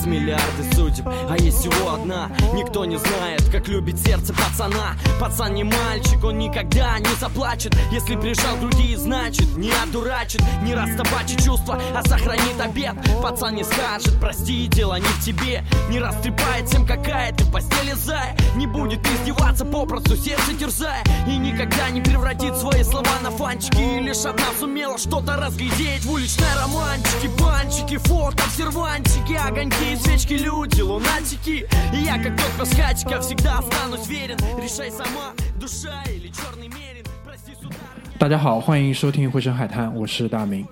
Есть миллиарды судеб, а есть всего одна. Никто не знает, как любит сердце пацана. Пацан не мальчик, он никогда не заплачет. Если прижал груди, значит не одурачит. Не растопачит чувства, а сохранит обед. Пацан не скажет, прости, дело не в тебе Не растрепает всем, какая ты в постели зая Не будет издеваться, попросту сердце терзая И никогда не превратит свои слова на фанчики И лишь одна сумела что-то разглядеть В уличной романтике, банчики, фото, сервантики Огоньки, свечки, люди, лунатики И я, как тот пасхатика, всегда останусь верен Решай сама, душа или черный мерин Прости, сударыня 大家好，欢迎收听《回声海滩》，我是大明。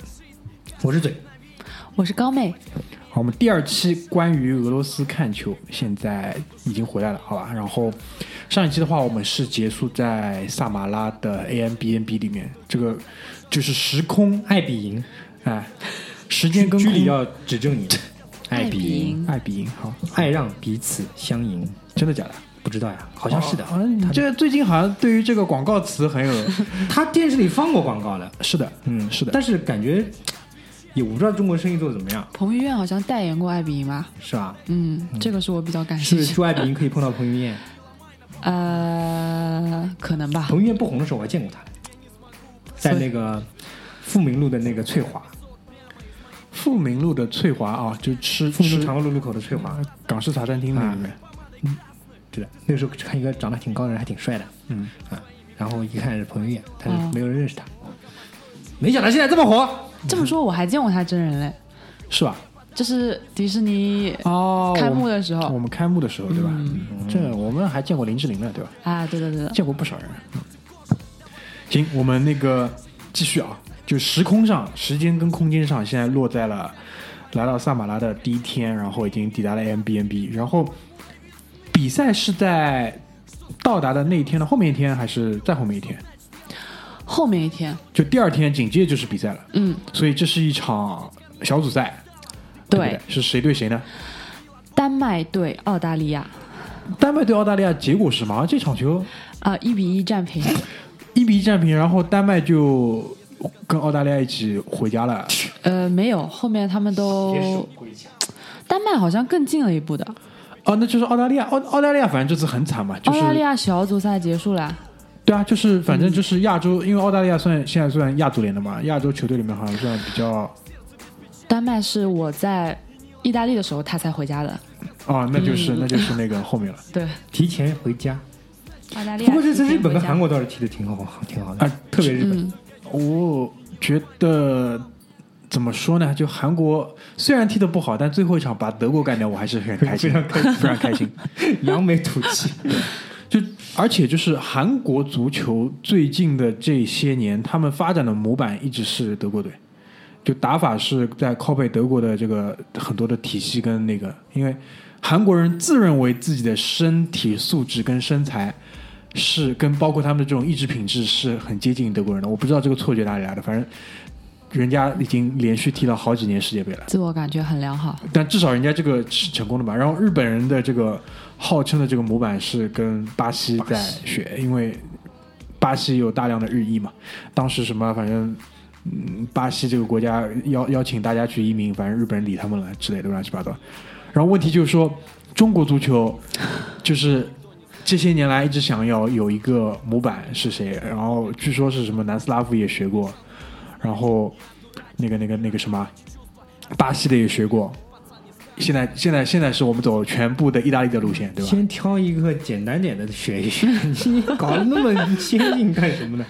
我是嘴，我是高妹， 好，我们第二期关于俄罗斯看球现在已经回来了，好吧？然后上一期的话，我们是结束在萨马拉的 A M B N B 里面，这个就是时空，爱比赢，哎，时间跟距离要指正你，爱比赢，爱比赢，好，爱让彼此相迎，真的假的？不知道呀，好像是的，好像你这个最近好像对于这个广告词很有，他电视里放过广告的，是的，嗯，是的。但是感觉也不知道中国生意做的怎么样，彭于晏好像代言过爱彼迎吧？是吧？嗯，这个是我比较感兴趣。不是出爱比赢可以碰到彭于晏？呃，可能吧。彭于晏不红的时候我还见过他，在那个富民路的那个翠华，富民路的翠华啊，就吃富民长乐路路口的翠华，港式茶餐厅那里面，嗯对的，那个时候看一个长得挺高的人，还挺帅的，嗯啊，然后一看是彭于晏，但哦是没有人认识他，没想到现在这么火，这么说我还见过他真人嘞，是吧？就是迪士尼哦，开幕的时候我们开幕的时候，对吧？嗯这我们还见过林志玲呢，对吧？啊，对的对的，见过不少人。嗯行，我们那个继续啊，就时空上、时间跟空间上，现在落在了来到萨马拉的第一天，然后已经抵达了 M B N B，然后比赛是在到达的那一天的后面一天，还是再后面一天？后面一天，就第二天紧接着就是比赛了，嗯，所以这是一场小组赛，对。对对，是谁对谁呢？丹麦对澳大利亚，丹麦对澳大利亚结果是什么？这场球？啊，一比一战平，一比一战平，然后丹麦就跟澳大利亚一起回家了。呃，没有，后面他们都，丹麦好像更进了一步的，哦，那就是澳大利亚，澳澳大利亚反正这次很惨嘛，就是澳大利亚小组赛结束了，对啊，就是反正就是亚洲，因为澳大利亚算现在算亚足联的嘛，亚洲球队里面好像算比较丹麦是我在意大利的时候他才回家的，哦，那就是、嗯那就是那个后面了 对，提前回家。澳大利亚。不过这次日本跟韩国倒是踢的挺好，挺好的，啊特别日本。嗯，我觉得怎么说呢？就韩国虽然踢得不好，但最后一场把德国干掉，我还是很开心，非常开心非常开心。扬眉吐气。就而且就是韩国足球最近的这些年，他们发展的模板一直是德国队，就打法是在 copy 德国的这个很多的体系跟那个，因为韩国人自认为自己的身体素质跟身材是跟包括他们的这种意志品质是很接近德国人的。我不知道这个错觉哪里来的，反正人家已经连续踢了好几年世界杯了。自我感觉很良好。但至少人家这个是成功的吧。然后日本人的这个号称的这个模板是跟巴西在学，因为巴西有大量的日裔嘛。当时什么反正。嗯，巴西这个国家邀邀请大家去移民，反正日本人理他们了之类的乱七八糟。然后问题就是说，中国足球就是这些年来一直想要有一个模板是谁，然后据说是什么南斯拉夫也学过，然后那个那个那个什么巴西的也学过，现在现在现在是我们走全部的意大利的路线，对吧？先挑一个简单点的学一学，你搞得那么先进干什么呢？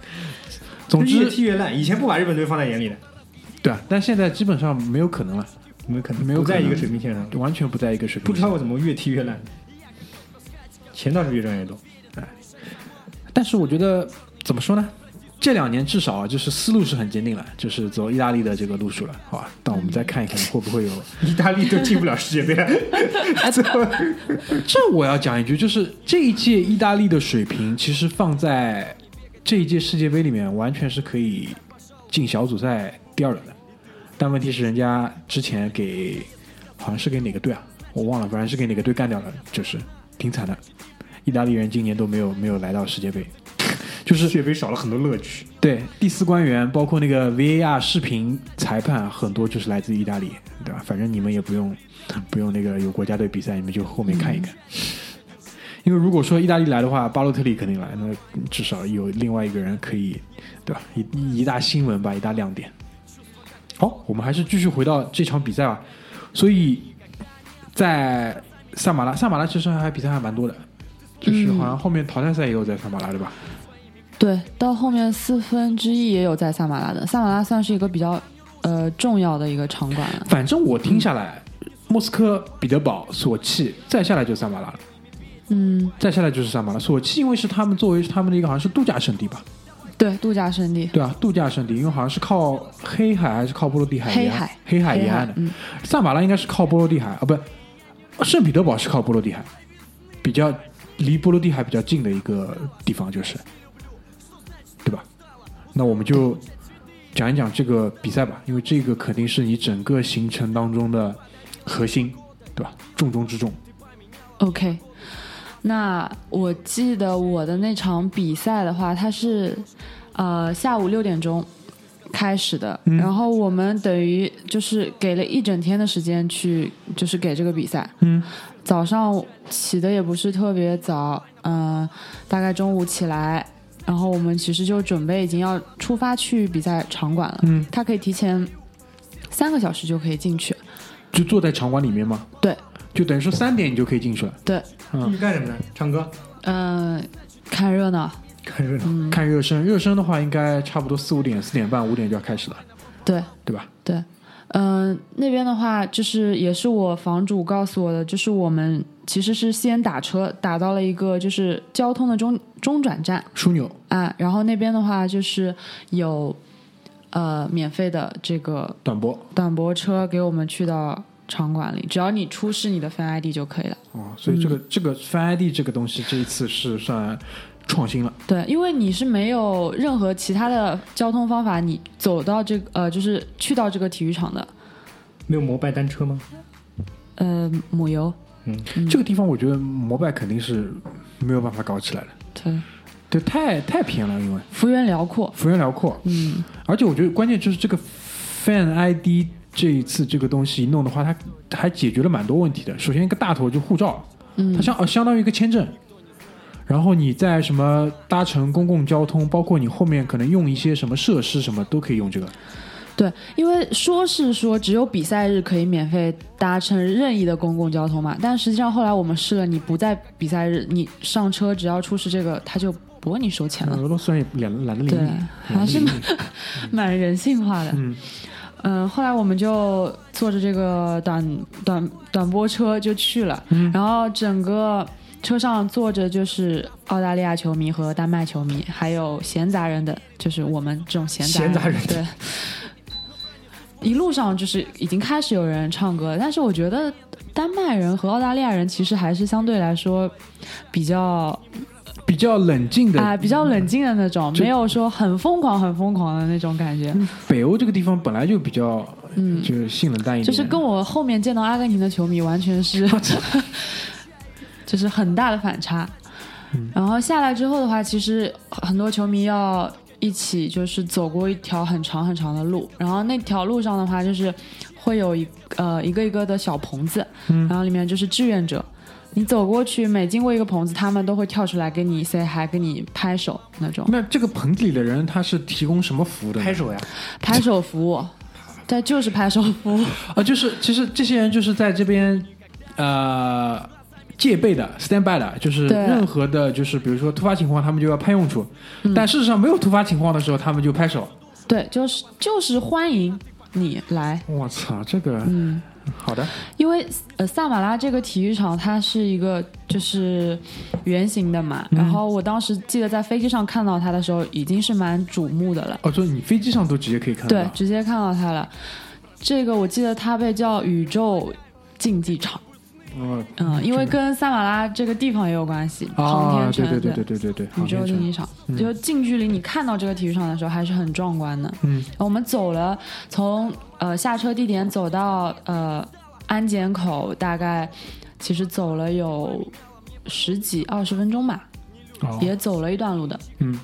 总之越，踢越烂，以前不把日本队放在眼里的，对啊，但现在基本上没有可能了，没有可能没有在一个水平线上，完全不在一个水平。不知道我怎么越踢越烂，钱倒是越赚越多。哎但是我觉得怎么说呢？这两年至少啊，就是思路是很坚定了，就是走意大利的这个路数了，好吧？但我们再看一看会不会有。意大利都进不了世界杯了，这我要讲一句，就是这一届意大利的水平，其实放在这一届世界杯里面，完全是可以进小组赛第二轮的。但问题是，人家之前给好像是给哪个队啊？我忘了，反正是给哪个队干掉了，就是挺惨的。意大利人今年都没有没有来到世界杯，就是血杯少了很多乐趣。对第四官员，包括那个 VAR 视频裁判，很多就是来自意大利，对吧？反正你们也不用不用那个有国家队比赛，你们就后面看一看。因为如果说意大利来的话，巴洛特利肯定来，那至少有另外一个人可以，对吧？一一大新闻吧，一大亮点。好，我们还是继续回到这场比赛吧。所以在萨马拉，萨马拉其实还比赛还蛮多的，就是好像后面淘汰赛也有在萨马拉，对吧？对，到后面四分之一也有在萨马拉的，萨马拉算是一个比较呃重要的一个场馆了。反正我听下来，莫斯科、彼得堡、索契，再下来就萨马拉了，嗯，再下来就是萨马拉。索契因为是他们作为他们的一个好像是度假胜地吧，对，度假胜地，对啊，度假胜地，因为好像是靠黑海还是靠波罗的海？黑海，黑海沿岸的。嗯，萨马拉应该是靠波罗的海啊，不，圣彼得堡是靠波罗的海，比较离波罗的海比较近的一个地方，就是，对吧？那我们就讲一讲这个比赛吧，因为这个肯定是你整个行程当中的核心，对吧？重中之重。OK，那我记得我的那场比赛的话，它是呃下午六点钟开始的，嗯然后我们等于就是给了一整天的时间去，就是给这个比赛。嗯，早上起的也不是特别早，嗯、大概中午起来，然后我们其实就准备已经要出发去比赛场馆了。嗯，他可以提前三个小时就可以进去。就坐在场馆里面吗？对，就等于说三点你就可以进去了，对，进去干什么呢？唱歌，嗯、看热闹。看热闹。嗯，看热身。热身的话，应该差不多四五点、四点半、五点就要开始了，对。对吧？对，嗯、那边的话，就是也是我房主告诉我的，就是我们其实是先打车打到了一个就是交通的中中转站枢纽，啊，然后那边的话就是有呃免费的这个短驳短驳车给我们去到场馆里，只要你出示你的 Fan ID 就可以了。哦，所以这个、这个 Fan ID 这个东西，这一次是算创新了。对，因为你是没有任何其他的交通方法，你走到这个呃，就是去到这个体育场的，没有摩拜单车吗？呃，母游，嗯，这个地方我觉得摩拜肯定是没有办法搞起来的，对，对，太太偏了，因为幅员辽阔，幅员辽阔，嗯。而且我觉得关键就是这个 Fan ID 这一次这个东西一弄的话，它还解决了蛮多问题的。首先一个大头就护照，嗯它相呃相当于一个签证。然后你在什么搭乘公共交通，包括你后面可能用一些什么设施什么都可以用这个。对，因为说是说只有比赛日可以免费搭乘任意的公共交通嘛，但实际上后来我们试了，你不在比赛日，你上车只要出示这个，他就不问你收钱了，俄罗斯人也懒懒得理对你，还是 蛮人性化的。嗯嗯，后来我们就坐着这个短短短波车就去了，嗯然后整个车上坐着就是澳大利亚球迷和丹麦球迷，还有闲杂人等，就是我们这种闲杂闲杂人对。一路上就是已经开始有人唱歌了，但是我觉得丹麦人和澳大利亚人其实还是相对来说比较比较冷静的啊、比较冷静的那种，没有说很疯狂很疯狂的那种感觉。北欧这个地方本来就比较，嗯就是性冷淡一点，就是跟我后面见到阿根廷的球迷完全是，就是很大的反差。嗯然后下来之后的话，其实很多球迷要一起就是走过一条很长很长的路，然后那条路上的话就是会有一呃一个一个的小棚子，嗯然后里面就是志愿者。你走过去，每经过一个棚子，他们都会跳出来给你 say hi，跟你拍手那种那这个棚子里的人他是提供什么服务的？拍手呀，拍手服务，对，就是拍手服务。啊，就是其实这些人就是在这边呃戒备的 stand by 的，就是任何的，就是比如说突发情况，他们就要派用处。但事实上没有突发情况的时候，他们就拍手。对，就是就是欢迎你来，我操，这个、嗯，好的，因为呃萨马拉这个体育场它是一个就是圆形的嘛，然后我当时记得在飞机上看到它的时候，已经是蛮瞩目的了，哦，就是你飞机上都直接可以看到。对，直接看到它了。这个我记得它被叫宇宙竞技场，哦，嗯，因为跟萨马拉这个地方也有关系，航啊，天城，对对对对对对对，宇宙。竞技场，就近距离你看到这个体育场的时候，还是很壮观的。嗯，我们走了，从呃下车地点走到呃安检口，大概其实走了有十几二十分钟吧，哦，也走了一段路的。嗯，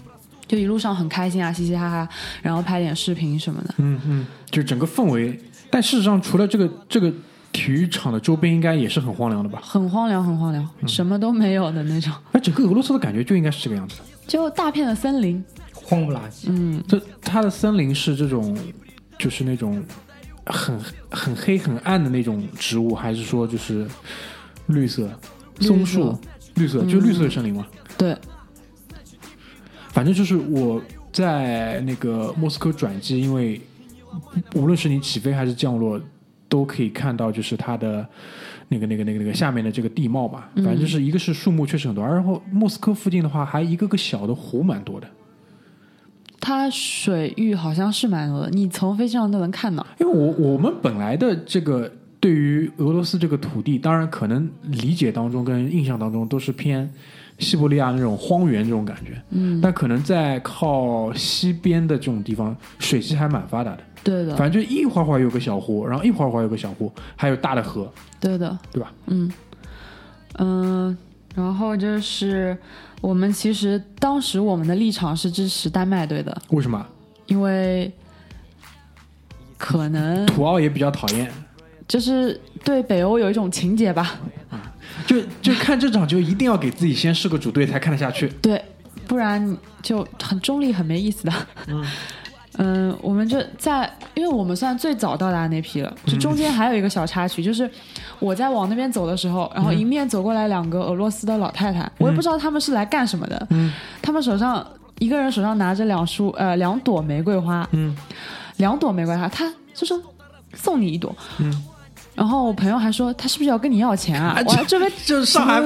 就一路上很开心啊，嘻嘻哈哈，然后拍点视频什么的。嗯嗯，就整个氛围。但事实上，除了这个这个体育场的周边，应该也是很荒凉的吧？很荒凉，很荒凉，什么都没有的那种，而 整个俄罗斯的感觉就应该是这个样子的。就大片的森林。荒不拉几。嗯，这它的森林是这种，就是那种很很黑很暗的那种植物，还是说就是绿色松树？绿色就绿色的森林嘛。对，反正就是我在那个莫斯科转机，因为无论是你起飞还是降落，都可以看到就是它的那个那个那个那个下面的这个地貌嘛。反正就是一个是树木确实很多，然后莫斯科附近的话还一个个小的湖蛮多的。它水域好像是蛮多的，你从飞机上都能看到。因为我我们本来的这个对于俄罗斯这个土地，当然可能理解当中跟印象当中都是偏西伯利亚那种荒原这种感觉，嗯，但可能在靠西边的这种地方，水系还蛮发达的。对的，反正就一会儿会儿有个小湖，然后一会儿会儿有个小湖，还有大的河，对的，对吧？嗯。嗯，然后就是我们其实当时我们的立场是支持丹麦队的，为什么？因为可能。土澳也比较讨厌，就是对北欧有一种情结吧，就就看这场就一定要给自己先是个主队才看得下去。对，不然就很中立，很没意思的。嗯我们就在，因为我们算最早到达那批了，就中间还有一个小插曲，就是我在往那边走的时候，然后迎面走过来两个俄罗斯的老太太，我也不知道他们是来干什么的，嗯。他们手上一个人手上拿着两束呃两朵玫瑰花，嗯。两朵玫瑰花，他就说送你一朵，嗯，然后我朋友还说他是不是要跟你要钱啊？我还这边就是上海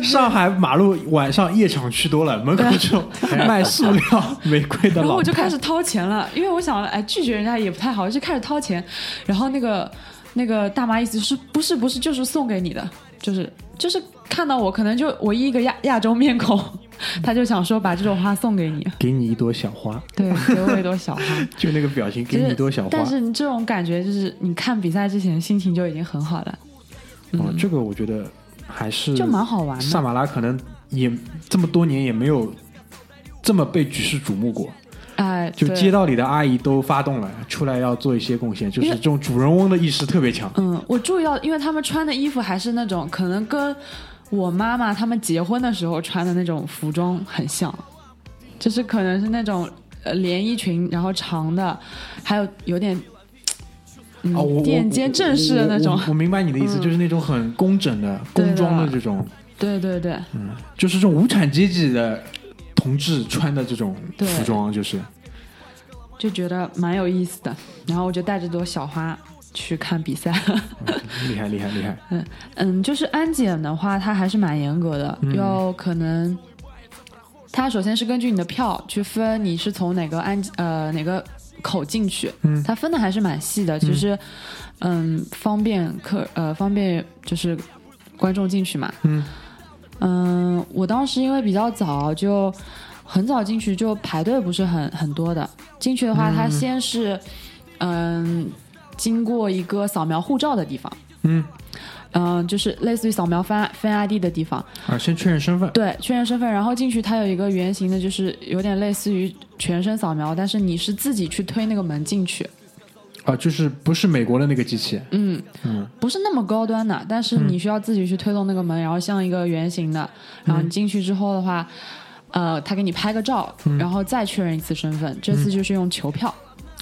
上海马路晚上夜场去多了，门口就 卖塑料 玫瑰的然后我就开始掏钱了，因为我想，哎，拒绝人家也不太好，就开始掏钱。然后那个那个大妈意思是不是不是就是送给你的，就是就是看到我可能就唯一一个亚亚洲面孔，他就想说把这朵花送给你，给你一朵小花，对，给我一朵小花。就那个表情，给你一朵小花。但是你这种感觉就是你看比赛之前心情就已经很好了，哦，这个我觉得还是就蛮好玩的。萨马拉可能也这么多年也没有这么被举世瞩目过，哎，就街道里的阿姨都发动了，出来要做一些贡献，就是这种主人翁的意识特别强。嗯，我注意到，因为他们穿的衣服还是那种可能跟我妈妈他们结婚的时候穿的那种服装很像，就是可能是那种呃连衣裙，然后长的，还有有点嗯、哦，我我垫肩正式的那种。我我。我明白你的意思，嗯就是那种很工整的工装的这种，对对对，嗯，就是这种无产阶级的同志穿的这种服装，就是。就觉得蛮有意思的。然后我就带着朵小花去看比赛。厉害厉害厉害。嗯嗯，就是安检的话，它还是蛮严格的，嗯要可能，它首先是根据你的票去分你是从哪个安呃哪个口进去，嗯它分的还是蛮细的，其实嗯方便客呃方便就是观众进去嘛，嗯嗯，我当时因为比较早就。很早进去就排队不是很很多的，进去的话，它先是嗯经过一个扫描护照的地方，嗯。嗯、就是类似于扫描分分 ID 的地方，啊，先确认身份。对，确认身份，然后进去它有一个圆形的，就是有点类似于全身扫描，但是你是自己去推那个门进去，啊，就是不是美国的那个机器，嗯，嗯。不是那么高端的，但是你需要自己去推动那个门，然后像一个圆形的，然后你进去之后的话，呃，他给你拍个照，然后再确认一次身份，这次就是用球票，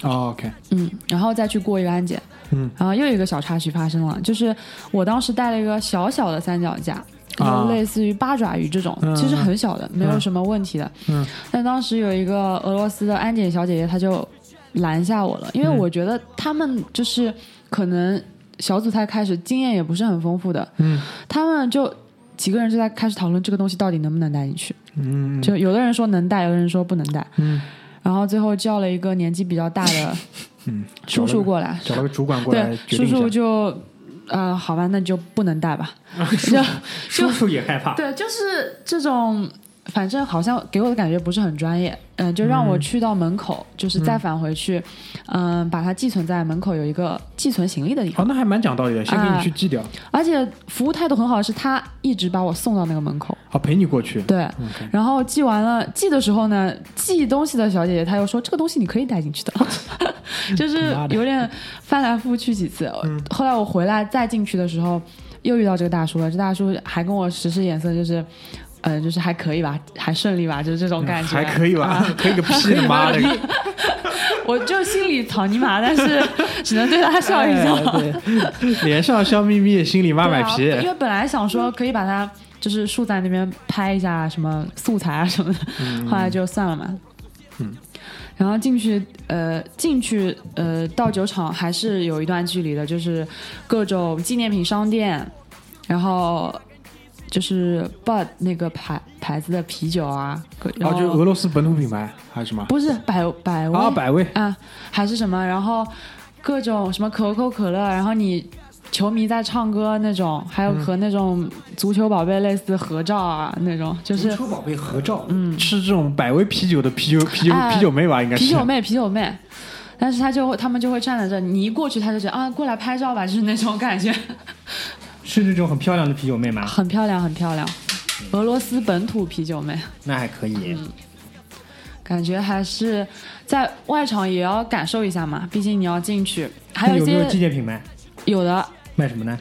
哦，OK，嗯，然后再去过一个安检，嗯，然后又有一个小插曲发生了，就是我当时带了一个小小的三脚架，啊就类似于八爪鱼这种，嗯其实很小的，没有什么问题的。嗯，但当时有一个俄罗斯的安检小姐姐，她就拦下我了，因为嗯我觉得他们就是可能小组赛开始经验也不是很丰富的，嗯。他们就几个人就在开始讨论这个东西到底能不能带进去，嗯就有的人说能带，有的人说不能带，嗯然后最后叫了一个年纪比较大的 嗯，叔叔过来，找了个主管过来对，叔。叔就，呃，好吧，那就不能带吧。就叔叔也害怕。对，就是这种反正好像给我的感觉不是很专业，嗯、就让我去到门口，就是再返回去，嗯、把它寄存在门口有一个寄存行李的地方，哦，那还蛮讲道理的，先给你去寄掉，而且服务态度很好，是他一直把我送到那个门口，好陪你过去。对，然后寄完了，寄的时候呢，寄东西的小姐姐她又说这个东西你可以带进去的，就是有点翻来覆去几次。后来我回来再进去的时候，又遇到这个大叔了，这大叔还跟我使使眼色，就是。呃，就是还可以吧，还顺利吧，就是这种感觉，还可以吧啊？可以个屁的妈的！我就心里草泥马，但是 只能对他笑一笑。脸上笑眯眯，心里妈买皮。啊因为本来想说可以把它就是竖在那边拍一下什么素材啊什么的，后来就算了嘛。嗯。然后进去，呃，进去，呃，到酒厂还是有一段距离的，就是各种纪念品商店，然后就是 Bud 那个牌牌子的啤酒啊，各然哦，后就俄罗斯本土品牌还是什么？不是百百威啊，百威。啊，还是什么，然后各种什么可口可乐，然后你球迷在唱歌那种，还有和那种足球宝贝类似合照啊那种，就是足球宝贝合照，嗯，是这种百威啤酒的啤酒啤酒哎啤酒妹吧？应该是啤酒妹，啤酒妹。但是他就会，他们就会站在这，你一过去，他就觉得啊，过来拍照吧，就是那种感觉，是那种很漂亮的啤酒妹吗？很漂亮，很漂亮。俄罗斯本土啤酒妹，那还可以。感觉还是在外场也要感受一下嘛，毕竟你要进去，还有一有没有些？有的卖什么呢？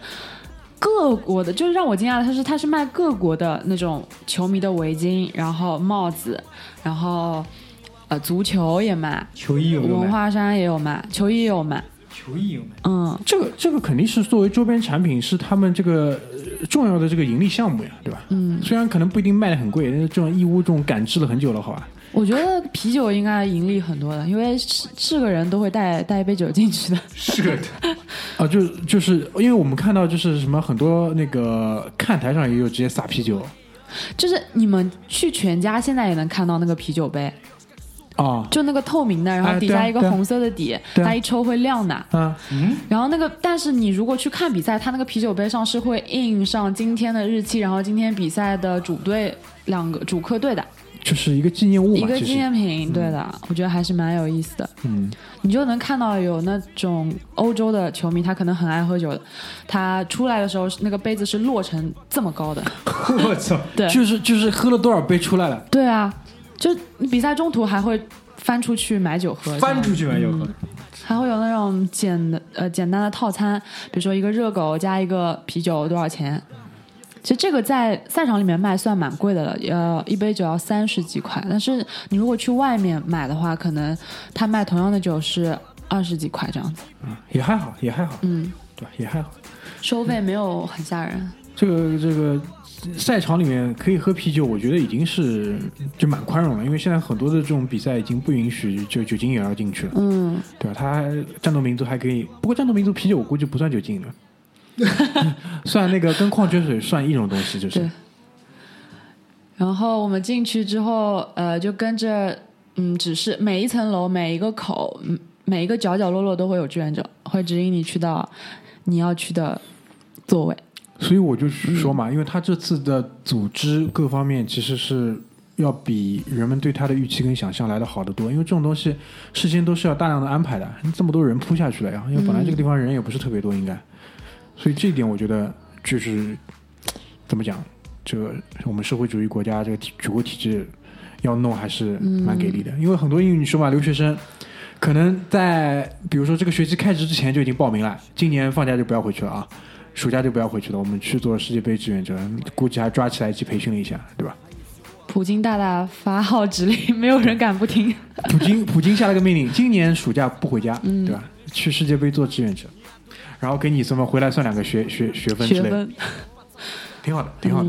各国的，就是让我惊讶的，他是他是卖各国的那种球迷的围巾，然后帽子，然后呃足球也卖，球衣有卖？文化衫也有卖，球衣也有卖，球衣有卖。嗯，这个这个肯定是作为周边产品，是他们这个呃重要的这个盈利项目呀，对吧？嗯，虽然可能不一定卖的很贵，但是这种义乌这种感知了很久了，好吧？我觉得啤酒应该盈利很多的，因为是是个人都会带带一杯酒进去的，是的，啊，就就是因为我们看到就是什么很多那个看台上也有直接撒啤酒就是你们去全家现在也能看到那个啤酒杯，啊就那个透明的，然后哎底下一个红色的底，它一抽会亮的。嗯，然后那个，但是你如果去看比赛，它那个啤酒杯上是会印上今天的日期，然后今天比赛的主队两个主客队的。就是一个纪念物，一个纪念品，对的，我觉得还是蛮有意思的。嗯，你就能看到有那种欧洲的球迷，他可能很爱喝酒的，他出来的时候那个杯子是落成这么高的，我操！对，就是就是喝了多少杯出来了，对啊，就你比赛中途还会翻出去买酒喝，翻出去买酒喝，还会有那种简的呃简单的套餐，比如说一个热狗加一个啤酒多少钱？其实这个在赛场里面卖算蛮贵的了，呃，一杯酒要三十几块。但是你如果去外面买的话，可能他卖同样的酒是二十几块这样子，也还好，也还好，嗯，对？也还好。收费没有很吓人。这个这个赛场里面可以喝啤酒，我觉得已经是就蛮宽容了，因为现在很多的这种比赛已经不允许就酒精也要进去了，嗯，对吧？他战斗民族还可以，不过战斗民族啤酒我估计不算酒精的，算那个跟矿泉水算一种东西，就是。然后我们进去之后，呃，就跟着嗯指示，每一层楼每一个口，嗯每一个角角落落都会有志愿者，会指引你去到你要去的座位。所以我就说嘛，因为他这次的组织各方面其实是要比人们对他的预期跟想象来的好得多，因为这种东西事先都是要大量的安排的，这么多人扑下去了呀，因为本来这个地方人也不是特别多，应该，所以这一点我觉得就是怎么讲，这个我们社会主义国家这个体举国体制要弄还是蛮给力的，因为很多英语你说嘛，留学生。可能在比如说这个学期开始之前就已经报名了，今年放假就不要回去了啊，暑假就不要回去了，我们去做世界杯志愿者，估计还抓起来一起培训了一下，对吧？普京大大发号指令，没有人敢不听。普京普京下了个命令，今年暑假不回家，嗯对吧？去世界杯做志愿者，然后给你什么回来算两个学学学分之类的，学分，挺好的，挺好的。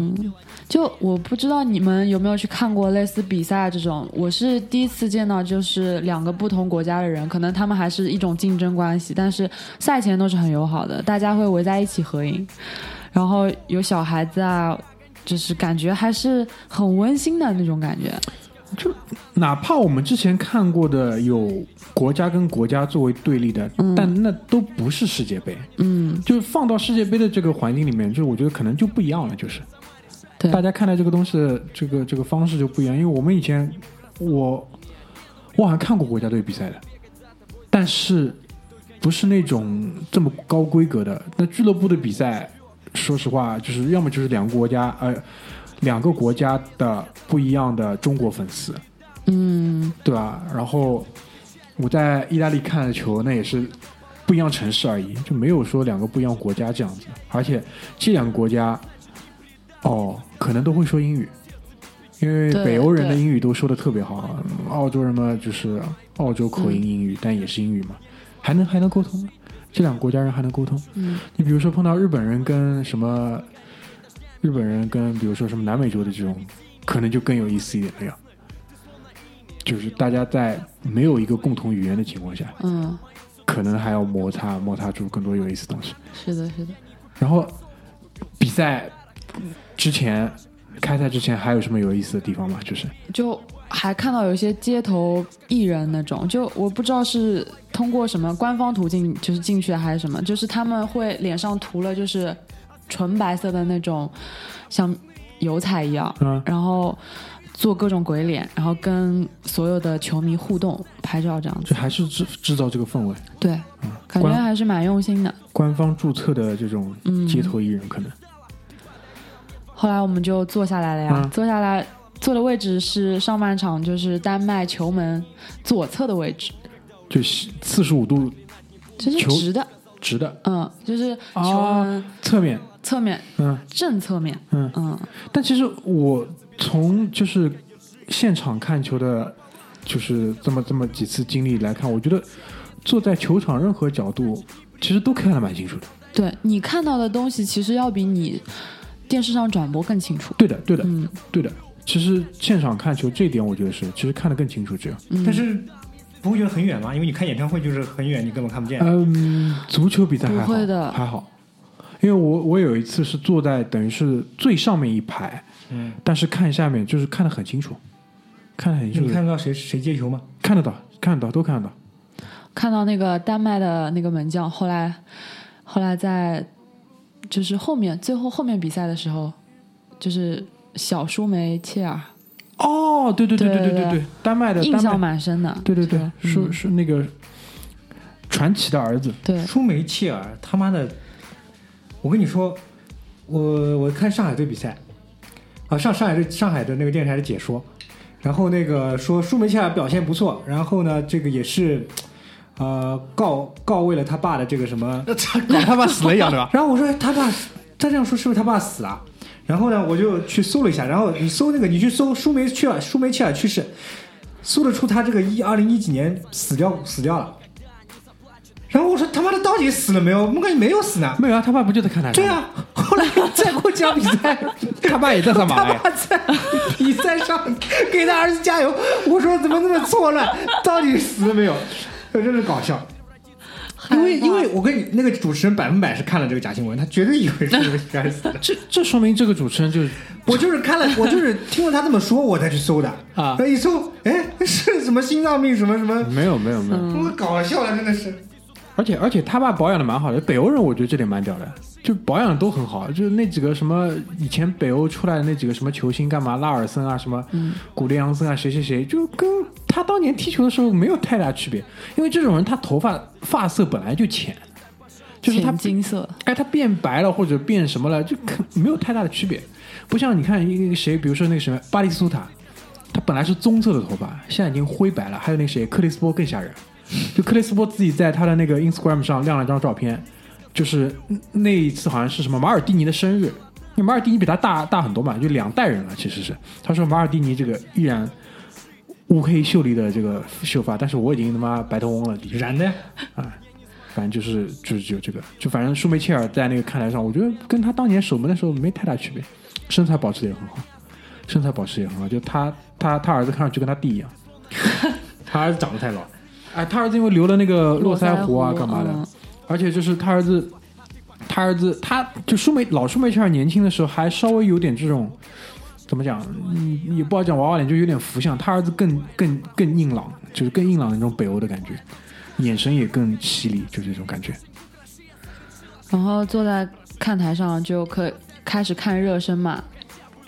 就我不知道你们有没有去看过类似比赛这种，我是第一次见到，就是两个不同国家的人，可能他们还是一种竞争关系，但是赛前都是很友好的，大家会围在一起合影，然后有小孩子啊，就是感觉还是很温馨的那种感觉。哪怕我们之前看过的有国家跟国家作为对立的，嗯。但那都不是世界杯，嗯，就是放到世界杯的这个环境里面，就是我觉得可能就不一样了，就是。大家看待这个东西的这个这个方式就不一样。因为我们以前我我好像看过国家队比赛的，但是不是那种这么高规格的。那俱乐部的比赛，说实话，就是要么就是两个国家呃两个国家的不一样的中国粉丝，嗯，对吧？然后我在意大利看的球，那也是不一样城市而已，就没有说两个不一样国家这样子。而且这两个国家，哦，可能都会说英语，因为北欧人的英语都说的特别好，澳洲人嘛就是澳洲口音英语，但也是英语嘛，还能还能沟通？这两个国家人还能沟通？嗯，你比如说碰到日本人跟什么日本人跟比如说什么南美洲的这种，可能就更有意思一点了呀。就是大家在没有一个共同语言的情况下，嗯，可能还要摩擦摩擦出更多有意思的东西。是的，是的。然后比赛之前开赛之前还有什么有意思的地方吗？就是就还看到有一些街头艺人那种，就我不知道是通过什么官方途径就是进去的还是什么，就是他们会脸上涂了就是纯白色的那种像油彩一样，嗯然后做各种鬼脸，然后跟所有的球迷互动拍照这样子。就还是制制造这个氛围。对，嗯感觉还是蛮用心的。官方注册的这种嗯街头艺人可能。后来我们就坐下来了呀，嗯坐下来坐的位置是上半场就是丹麦球门左侧的位置，就四十五度这是球直的，直的嗯，就是球哦门侧面，侧面、嗯正侧面，嗯。嗯，但其实我从就是现场看球的，就是这么这么几次经历来看，我觉得坐在球场任何角度，其实都看得蛮清楚的。对你看到的东西其实要比你电视上转播更清楚。对的，对的，嗯对的。其实现场看球这一点，我觉得是，其实看得更清楚。这样，嗯，但是不会觉得很远吗？因为你看演唱会就是很远，你根本看不见。嗯，足球比赛还好，不会的还好。因为我我有一次是坐在等于是最上面一排，嗯，但是看下面就是看得很清楚。看得很清楚。你看得到谁谁接球吗？看得到，看得到，都看得到。看到那个丹麦的那个门将，后来后来在就是后面最后后面比赛的时候。就是小舒梅切尔。哦，对对对对对对对，丹麦的，印象蛮深的。对对对，舒舒那个传奇的儿子，对，舒梅切尔他妈的。我跟你说，我我看上海队比赛，啊，上上海的上海的那个电视台的解说，然后那个说舒梅切尔表现不错，然后呢，这个也是，呃，告告慰了他爸的这个什么，搞他爸死了一样对吧？然后我说他爸，他这样说是不是他爸死了？然后呢，我就去搜了一下，然后你搜那个，你去搜舒梅切尔舒梅切尔去世，搜得出他这个一二零一几年死掉死掉了。然后我说他妈的到底死了没有？我感觉没有死呢。没有啊，他爸不就在看台上？对，啊，后来再过几场比赛，他爸也在上马他。爸在比赛上给他儿子加油。我说怎么那么错乱？到底死了没有？这真是搞笑。因为因为我跟你那个主持人百分百是看了这个假新闻，他绝对以为是这个该死的。这这说明这个主持人就是我就是看了，我就是听了他这么说，我才去搜的啊那一搜，哎，是什么心脏病什么什么，没有没有没有，嗯我搞笑了，真的是。而且而且他爸保养的蛮好的，北欧人我觉得这点蛮屌的，就保养的都很好，就是那几个什么以前北欧出来的那几个什么球星干嘛，拉尔森啊，什么古列扬森啊，谁谁谁，就跟他当年踢球的时候没有太大区别，因为这种人他头发发色本来就浅，就是他金色，哎，他变白了或者变什么了，就可没有太大的区别。不像你看一个谁，比如说那个什么巴蒂斯图塔，他本来是棕色的头发，现在已经灰白了。还有那谁，克里斯波更吓人。就克里斯波自己在他的那个 Instagram 上亮了一张照片，就是那一次好像是什么马尔蒂尼的生日，因为马尔蒂尼比他大大很多嘛，就两代人了其实是。他说马尔蒂尼这个依然乌黑秀丽的这个秀发，但是我已经他妈白头翁了，染的啊，反正就是就是只有这个，就反正舒梅切尔在那个看台上，我觉得跟他当年守门的时候没太大区别，身材保持的也很好，身材保持也很好，就他他他儿子看上去跟他弟一样，他儿子长得太老。哎，他儿子因为留了那个络腮胡啊干嘛的，嗯而且就是他儿子，他儿子他就舒梅老舒梅切尔年轻的时候还稍微有点这种。怎么讲？嗯，也不好讲娃娃脸，就有点福相。他儿子更更更硬朗，就是更硬朗的那种北欧的感觉，眼神也更犀利，就这种感觉。然后坐在看台上就可开始看热身嘛，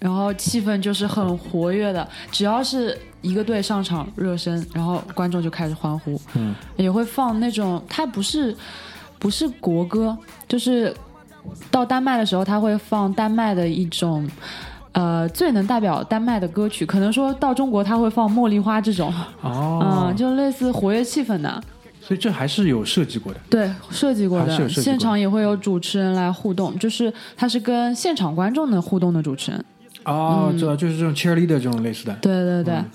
然后气氛就是很活跃的，只要是一个队上场热身，然后观众就开始欢呼，嗯，也会放那种它不是不是国歌，就是到丹麦的时候，他会放丹麦的一种。呃，最能代表丹麦的歌曲，可能说到中国他会放《茉莉花》这种，哦，嗯，就类似活跃气氛的。所以这还是有设计过的。对，设计过的，现场也会有主持人来互动，就是他是跟现场观众的互动的主持人。哦，知道，就是这种 cheerleader 这种类似的。对对对，嗯、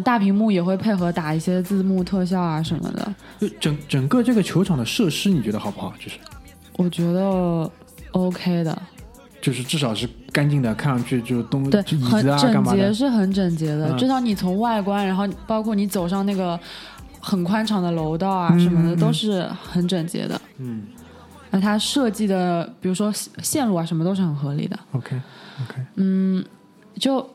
大屏幕也会配合打一些字幕特效啊什么的。就整整个这个球场的设施，你觉得好不好？就是我觉得 OK 的，就是至少是干净的，看上去就东对，椅很子啊干整洁。是很整洁的。嗯至少你从外观，然后包括你走上那个很宽敞的楼道啊什么的，嗯嗯嗯都是很整洁的。嗯那它设计的，比如说线路啊什么都是很合理的。，OK OK，嗯，就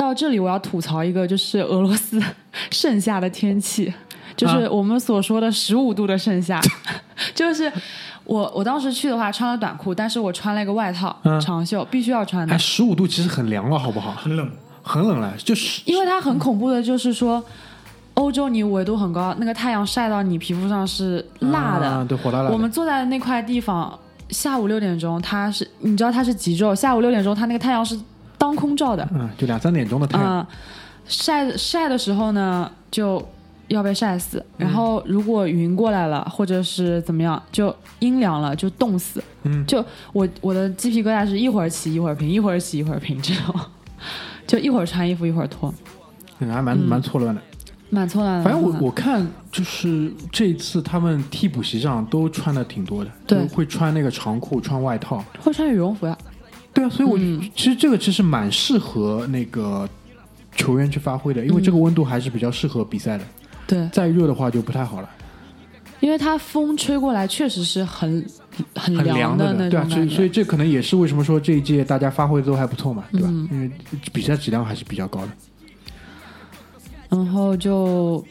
到这里，我要吐槽一个，就是俄罗斯 盛夏的天气，就是啊我们所说的十五度的盛夏，就是我我当时去的话穿了短裤，但是我穿了一个外套、嗯长袖，必须要穿的哎，，十五度其实很凉了，好不好？很冷，很冷了，就是因为它很恐怖的，就是说。欧洲你纬度很高，那个太阳晒到你皮肤上是辣的。啊对，火辣辣。我们坐在的那块地方，下午六点钟，它是你知道它是极昼，下午六点钟它那个太阳是当空照的，嗯，就两三点钟的太阳，啊、晒晒的时候呢，就要被晒死。然后如果云过来了，或者是怎么样，就阴凉了，就冻死。嗯就我我的鸡皮疙瘩是一会儿起一会儿平，一会儿起一会儿平这种，就一会儿穿衣服一会儿脱，嗯还蛮嗯蛮错乱的。蛮错乱的。反正我我看就是这一次他们替补席上都穿的挺多的，对都会穿那个长裤，穿外套。会穿羽绒服呀。对啊，所以我、嗯其实这个其实蛮适合那个球员去发挥的，因为这个温度还是比较适合比赛的。对，再热的话就不太好了，因为它风吹过来确实是很很很凉的那对啊。所以所以这可能也是为什么说这一届大家发挥的都还不错嘛，对吧？嗯因为比赛质量还是比较高的。然后就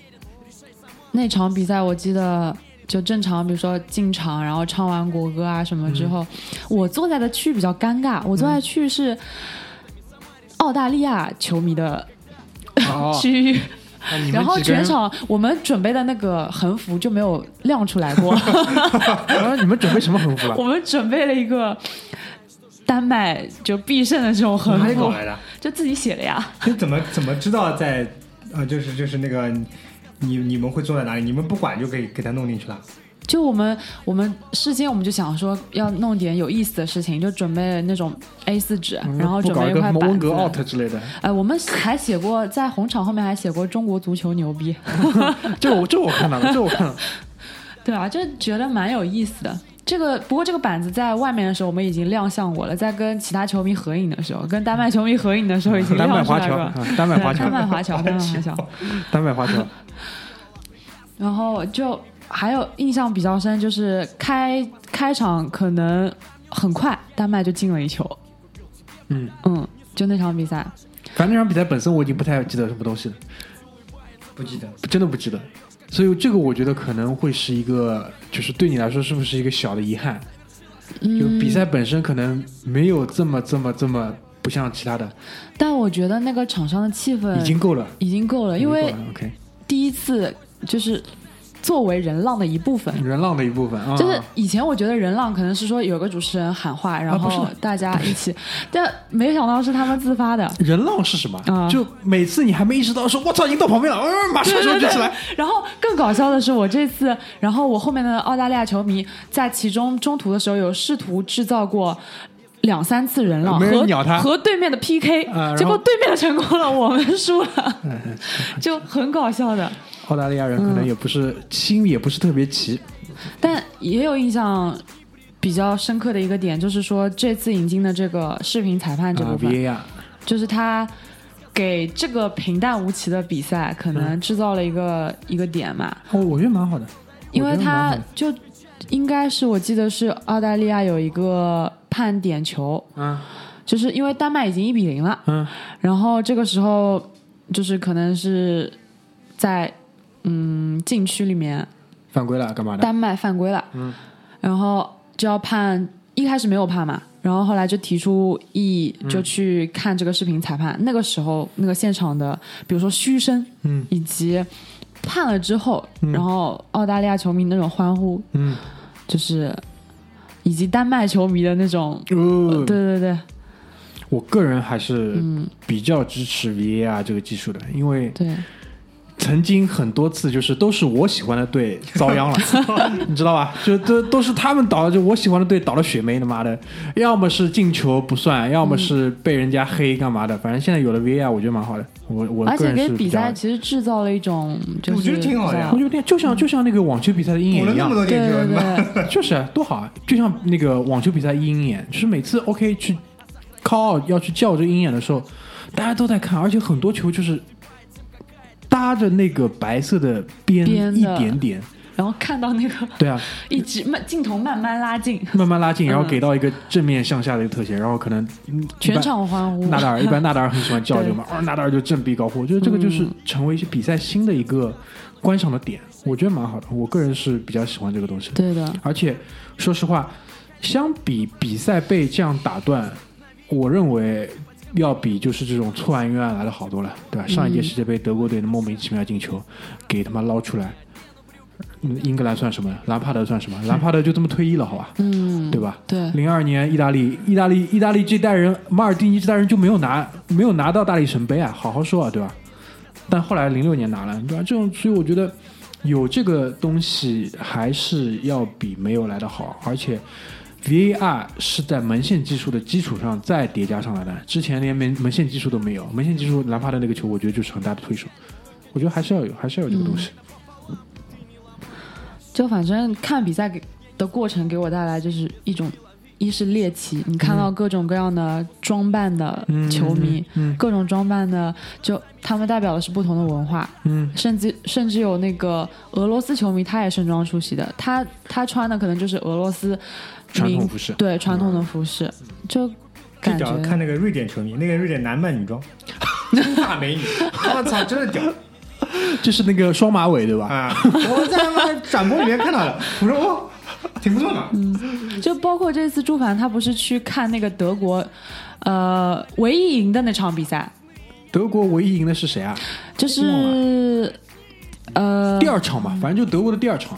那场比赛，我记得就正常，比如说进场，然后唱完国歌啊什么之后，我坐在的区域比较尴尬，我坐在区域是澳大利亚球迷的哦，区域，然后全场我们准备的那个横幅就没有亮出来过，啊，你们准备什么横幅了 我？们准备了一个。丹麦就必胜的这种横幅哪里搞，来的？就自己写的呀。你怎么怎么知道在呃，就是就是那个你你们会坐在哪里？你们不管就可以给他弄进去了。就我们我们事先我们就想说要弄点有意思的事情，就准备那种 A 四纸，然后准备一块板什么温格子。out 之类的，哎，我们还写过在红场后面还写过中国足球牛逼，这我这我看到了，这我看到了。对啊，就觉得蛮有意思的。这个不过这个板子在外面的时候我们已经亮相过了，在跟其他球迷合影的时候，跟丹麦球迷合影的时候已经亮出华侨，来过。了丹麦华侨丹，麦华侨，丹麦华侨。丹麦华侨。然后就还有印象比较深，就是开开场可能很快，丹麦就进了一球。嗯，嗯，就那场比赛，反正那场比赛本身我已经不太记得什么东西了，不记得，真的不记得。所以这个我觉得可能会是一个，就是对你来说是不是一个小的遗憾？就嗯，比赛本身可能没有这么这么这么不像其他的，但我觉得那个场上的气氛已经够了，已经够了，因为第一次就是作为人浪的一部分。人浪的一部分啊，就是以前我觉得人浪可能是说有个主持人喊话，然后大家一起，但没想到是他们自发的。人浪是什么？啊就每次你还没意识到说，我操，已经到旁边了，呃，马上就举起来。然后更搞笑的是，我这次，然后我后面的澳大利亚球迷在其中中途的时候有试图制造过。两三次人浪没人和鸟他和对面的 PK，、结果对面成功了，我们输了，就很搞笑的。澳大利亚人可能也不是心也不是特别齐，但也有印象比较深刻的一个点，就是说这次引进的这个视频裁判这部啊分就是他给这个平淡无奇的比赛可能制造了一个、一个点嘛，哦，我觉得蛮好的，因为他就应该是我记得是澳大利亚有一个判点球，嗯。就是因为丹麦已经一比零了，嗯。然后这个时候就是可能是在嗯禁区里面。犯规了干嘛的？丹麦犯规了，嗯。然后就要判，一开始没有判嘛，然后后来就提出异议，就去看这个视频裁判。那个时候，那个现场的，比如说嘘声，嗯，以及判了之后，然后澳大利亚球迷那种欢呼，嗯，就是以及丹麦球迷的那种，呃，对对对。我个人还是嗯。比较支持 VAR 这个技术的，因为对，曾经很多次就是都是我喜欢的队遭殃了，你知道吧？就都都是他们倒了，就我喜欢的队倒了血霉，他妈的，要么是进球不算，要么是被人家黑干嘛的，反正现在有了 VAR，我觉得蛮好的。我我而个人且给比赛其实制造了一种，就是我觉得挺好的呀我觉得就像就像那个网球比赛的鹰眼一样补了那么，多对，对对，就是啊多好啊！就像那个网球比赛鹰眼，就是每次 OK 去 call 要去叫这鹰眼的时候，大家都在看，而且很多球就是搭着那个白色的边一点点，然后看到那个对啊，一直慢镜头慢慢拉近，慢慢拉近，然后嗯给到一个正面向下的一个特写，然后可能嗯全场欢呼。纳达尔 一般纳达尔很喜欢叫对这个嘛，哦，纳达尔就振臂高呼，我觉得这个就是嗯。成为一些比赛新的一个观赏的点，我觉得蛮好的，我个人是比较喜欢这个东西。对的，而且说实话，相比比赛被这样打断，我认为要比就是这种错案冤案来的好多了，对吧？上一届世界杯德国队的莫名其妙进球，给他妈捞出来，嗯英格兰算什么？兰帕德算什么？兰帕德就这么退役了，好吧？嗯，对吧？对，零二年意大利，意大利，意大利这代人，马尔蒂尼这代人就没有拿没有拿到大力神杯啊，好好说啊，对吧？但后来零六年拿了，对吧？这种，所以我觉得有这个东西还是要比没有来的好，而且 VAR 是在门线技术的基础上再叠加上来的，之前连门门线技术都没有，门线技术兰帕的那个球，我觉得就是很大的推手，我觉得还是要有，还是要有这个东西。就反正看比赛给的过程给我带来就是一种，一是猎奇，你看到各种各样的装扮的球迷，嗯各种装扮的，就他们代表的是不同的文化，嗯。甚至甚至有那个俄罗斯球迷，他也盛装出席的，他他穿的可能就是俄罗斯民传统服饰对传统的服饰，就最感觉看那个瑞典球迷，那个瑞典男扮女装，大美女，我操，真的屌就是那个双马尾对吧？啊！我在他妈转播里面看到的，我说哦，挺不错嘛。就包括这次朱凡他不是去看那个德国，呃，唯一赢的那场比赛，德国唯一赢的是谁啊？就是呃第，二场吧，反正就德国的第二场，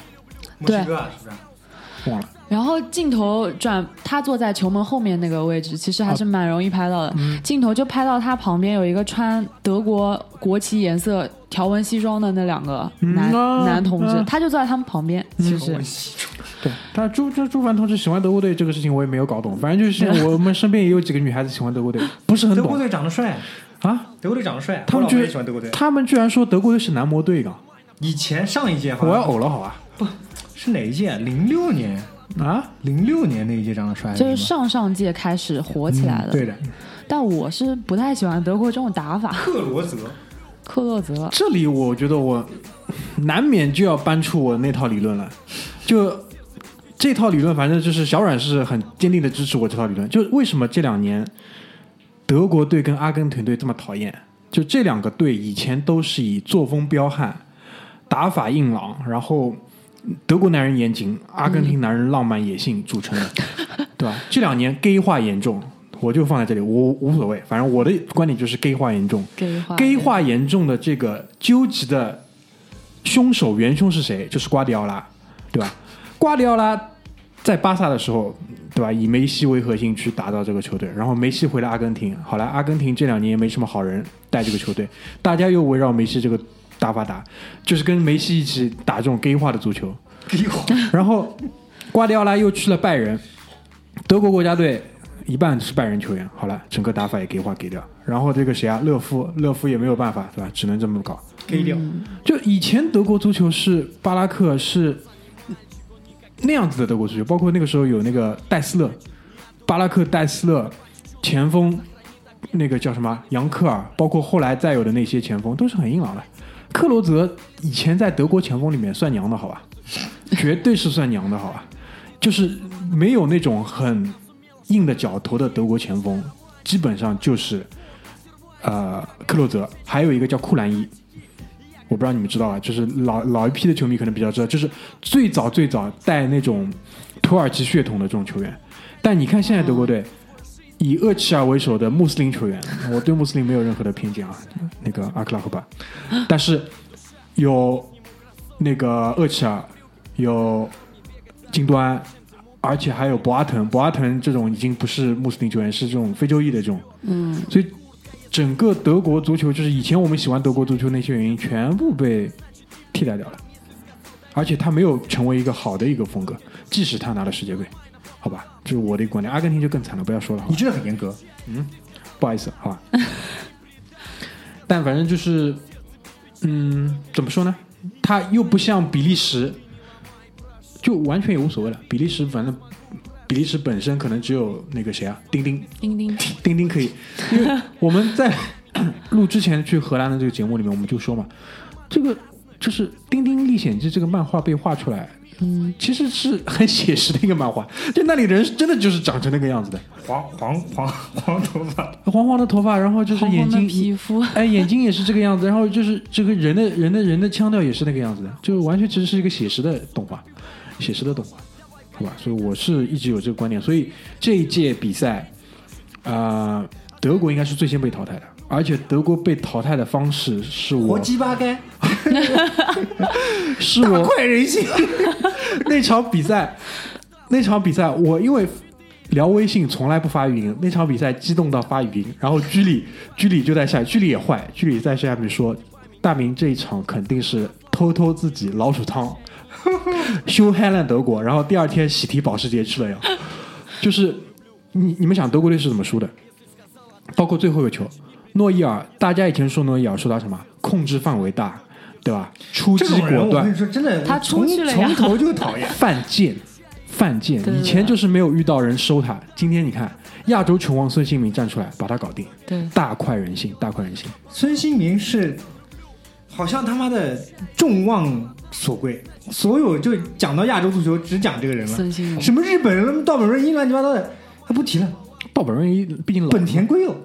墨西哥啊，是不是？忘了。然后镜头转他坐在球门后面那个位置，其实还是蛮容易拍到的。镜头就拍到他旁边有一个穿德国国旗颜色条纹西装的那两个男、嗯啊男同志，啊他就坐在他们旁边。其实、对，但是朱朱朱凡同志喜欢德国队这个事情我也没有搞懂，反正就是我们身边也有几个女孩子喜欢德国队，不是很懂德国队长得帅，啊。德国队长得帅，他们居我老婆也喜欢德国队。他们居然说德国队是男模队啊！以前上一届好我要呕了，好吧？不是哪一届？零六年，啊，零六年那一届长得帅，就是上上届开始火起来的。对的，但我是不太喜欢德国这种打法。克罗泽，克洛泽，这里我觉得我难免就要搬出我那套理论了，就这套理论，反正就是小阮是很坚定的支持我这套理论。就为什么这两年德国队跟阿根廷队这么讨厌？就这两个队以前都是以作风彪悍、打法硬朗，然后德国男人严谨，阿根廷男人浪漫野性组成的，对吧？这两年 gay 化严重，我就放在这里，我无所谓，反正我的观点就是 gay 化严重。gay 化 gay 化严重的这个究极的凶手元凶是谁？就是瓜迪奥拉，对吧？瓜迪奥拉在巴萨的时候，对吧？以梅西为核心去打造这个球队，然后梅西回了阿根廷，好了，阿根廷这两年也没什么好人带这个球队，大家又围绕梅西这个打法打，就是跟梅西一起打这种 gay 化的足球。然后瓜迪奥拉又去了拜仁，德国国家队一半是拜仁球员，好了，整个打法也给化给掉。然后这个谁啊，勒夫，勒夫也没有办法，对吧？只能这么搞。gay 掉，就以前德国足球是巴拉克是那样子的德国足球，包括那个时候有那个戴斯勒，巴拉克、戴斯勒前锋，那个叫什么杨克尔，包括后来再有的那些前锋都是很硬朗的。克罗泽以前在德国前锋里面算娘的好吧，绝对是算娘的好吧，就是没有那种很硬的脚头的德国前锋，基本上就是呃克罗泽，还有一个叫库兰伊，我不知道你们知道啊，就是老老一批的球迷可能比较知道，就是最早最早带那种土耳其血统的这种球员。但你看现在德国队，以厄齐尔为首的穆斯林球员，我对穆斯林没有任何的偏见啊，那个阿克拉荷巴，但是有那个厄齐尔，有金端，而且还有博阿滕，博阿滕这种已经不是穆斯林球员，是这种非洲裔的这种，嗯，所以整个德国足球就是以前我们喜欢德国足球那些原因全部被替代掉了，而且他没有成为一个好的一个风格，即使他拿了世界杯，好吧，就是我的一个观点。阿根廷就更惨了，不要说了，你真的很严格。嗯不好意思，好吧。但反正就是，嗯，怎么说呢？他又不像比利时，就完全也无所谓了。比利时反正比利时本身可能只有那个谁啊，丁丁，丁丁，丁丁可以，因为我们在 录之前去荷兰的这个节目里面，我们就说嘛，这个就是《丁丁历险记》这个漫画被画出来，嗯，其实是很写实的一个漫画，就那里人真的就是长成那个样子的，黄黄黄黄头发，黄黄的头发，然后就是眼睛皮肤，哎，眼睛也是这个样子，然后就是这个人的人的人的腔调也是那个样子的，就完全其实是一个写实的动画，写实的动画，好吧？所以我是一直有这个观点，所以这一届比赛，啊，德国应该是最先被淘汰的，而且德国被淘汰的方式是活我鸡巴该，是大我快人心。那场比赛，那场比赛我因为聊微信从来不发语音，那场比赛激动到发语音，然后居里居里就在下，居里也坏，居里在下面说，大明这一场肯定是偷偷自己老鼠仓，修嗨烂德国，然后第二天喜提保时捷去了呀，就是你你们想德国队是怎么输的？包括最后一个球，诺伊尔，大家以前说诺伊尔说他什么控制范围大，对吧？出击果断我跟你，说，真的，他出去了从从头就讨厌。犯贱，犯贱。以前就是没有遇到人收他，今天你看亚洲球王孙兴民站出来把他搞定，对，大快人心，大快人心。孙兴民是好像他妈的众望所归，所有就讲到亚洲足球只讲这个人了，孙兴民，什么日本人、道本润一乱七八糟的，他不提了。道本润一毕竟老，本田圭佑，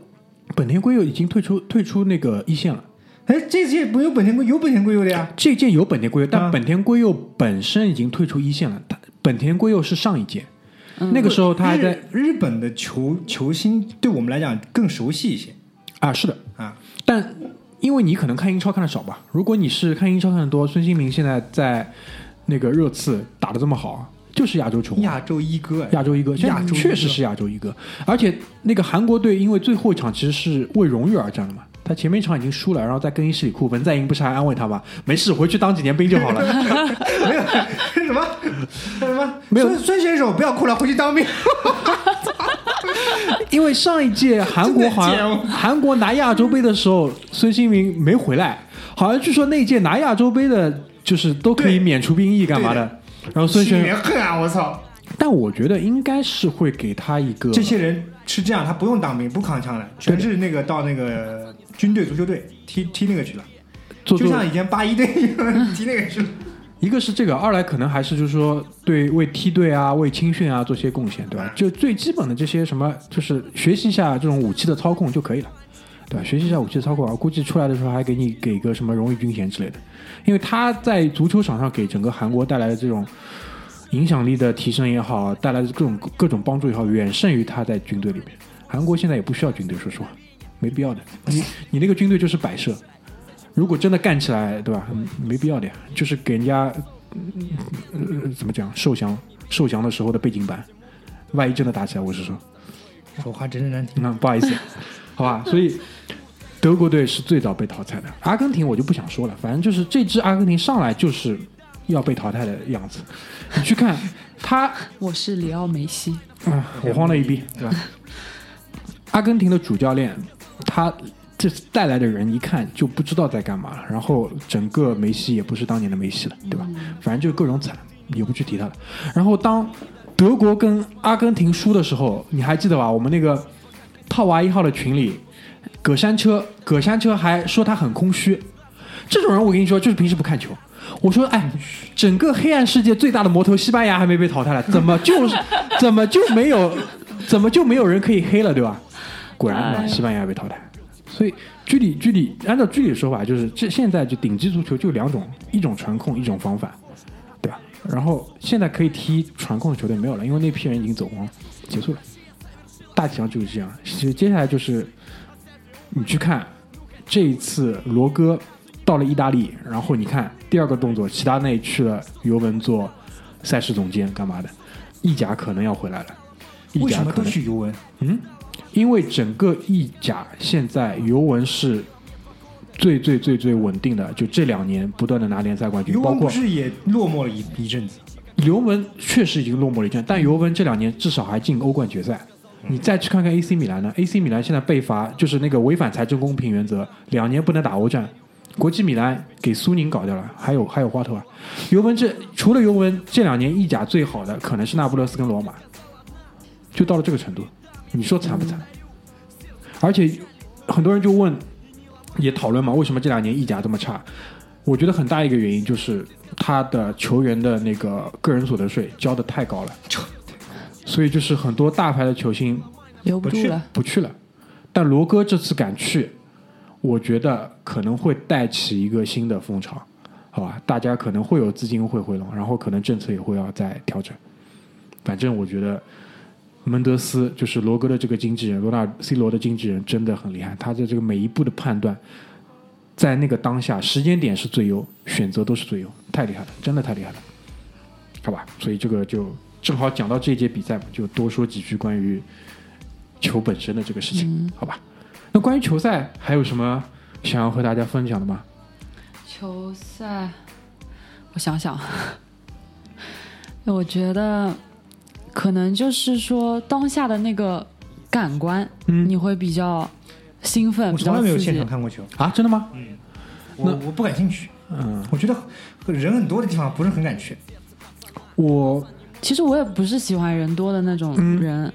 本田圭佑已经退出退出那个一线了。哎，这届不有本田圭有本田圭佑的呀？这届有本田圭佑，但啊本田圭佑本身已经退出一线了。他本田圭佑是上一届，那个时候他还在日日本的球球星，对我们来讲更熟悉一些啊，是的，啊。但因为你可能看英超看的少吧，如果你是看英超看的多，孙兴民现在在那个热刺打的这么好，就是亚洲球王。亚洲一哥，哎亚洲一哥，亚洲确实是亚洲一哥，而且那个韩国队因为最后一场其实是为荣誉而战的嘛，他前面一场已经输了，然后在更衣室里哭，文在寅不是还安慰他吗？没事，回去当几年兵就好了。没有什么？什么？没有。孙孙选手不要哭了，回去当兵。因为上一届韩国好像韩国拿亚洲杯的时候，孙兴民没回来，好像据说那一届拿亚洲杯的，就是都可以免除兵役干嘛的。然后孙心里选面恨啊！我操，但我觉得应该是会给他一个这些人是这样，他不用当兵，不扛枪的，全是那个到那个军队、足球队踢踢那个去了，做做就像以前八一队一样踢那个去了。一个是这个，二来可能还是就是说对为梯队啊、为青训啊做些贡献，对吧？就最基本的这些什么，就是学习一下这种武器的操控就可以了，对吧？学习一下武器的操控，啊估计出来的时候还给你给个什么荣誉军衔之类的，因为他在足球场上给整个韩国带来的这种影响力的提升也好，带来的各种各种帮助也好，远胜于他在军队里面。韩国现在也不需要军队，说实话，没必要的。你你那个军队就是摆设，如果真的干起来，对吧？嗯没必要的呀，就是给人家、嗯呃、怎么讲受降受降的时候的背景板，万一真的打起来，我是说，说话真是难听。那不好意思，好吧。所以德国队是最早被淘汰的，阿根廷我就不想说了，反正就是这支阿根廷上来就是要被淘汰的样子。你去看他，我是里奥梅西，啊，我慌了一逼，对吧？阿根廷的主教练，他这次带来的人一看就不知道在干嘛了，然后整个梅西也不是当年的梅西了，对吧？反正就各种惨，也不去提他了。然后当德国跟阿根廷输的时候，你还记得吧？我们那个套娃一号的群里，葛山车，葛山车还说他很空虚。这种人我跟你说，就是平时不看球。我说，哎，整个黑暗世界最大的魔头西班牙还没被淘汰了，怎么就是 怎么就没有怎么就没有人可以黑了，对吧？果然，对吧哎西班牙被淘汰。所以具体具体按照具体的说法，就是这现在就顶级足球就两种，一种传控，一种防反，对吧？然后现在可以踢传控的球队没有了，因为那批人已经走光了，结束了。大体上就是这样。其实接下来就是你去看这一次罗哥到了意大利，然后你看第二个动作，齐达内去了尤文做赛事总监干嘛的？意甲可能要回来了，意为什么都甲可能去尤文？嗯，因为整个意甲现在尤文是最最最最稳定的，就这两年不断的拿联赛冠军，尤包括文不是也落寞了一一阵子？尤文确实已经落寞了一阵，但尤文这两年至少还进欧冠决赛。你再去看看 AC 米兰呢？AC 米兰现在被罚，就是那个违反财政公平原则，两年不能打欧战。国际米兰给苏宁搞掉了，还有还有花头啊。尤文这除了尤文，这两年意甲最好的可能是那不勒斯跟罗马，就到了这个程度，你说惨不惨？而且很多人就问，也讨论嘛，为什么这两年意甲这么差？我觉得很大一个原因就是他的球员的那个个人所得税交的太高了，所以就是很多大牌的球星留不住了。不去了。但罗哥这次敢去，我觉得可能会带起一个新的风潮，好吧？大家可能会有资金会回笼，然后可能政策也会要再调整。反正我觉得门德斯就是罗哥的这个经纪人，罗纳尔 C 罗的经纪人真的很厉害，他的这个每一步的判断，在那个当下时间点是最优，选择都是最优，太厉害了，真的太厉害了，好吧？所以这个就正好讲到这一届比赛嘛，就多说几句关于球本身的这个事情，好吧？那关于球赛还有什么想要和大家分享的吗？球赛，我想想，我觉得可能就是说当下的那个感官，嗯你会比较兴奋，比较我从来没有现场。看过球，啊，真的吗？我我不感兴趣。嗯，我觉得人很多的地方不是很敢去。我，其实我也不是喜欢人多的那种嗯人，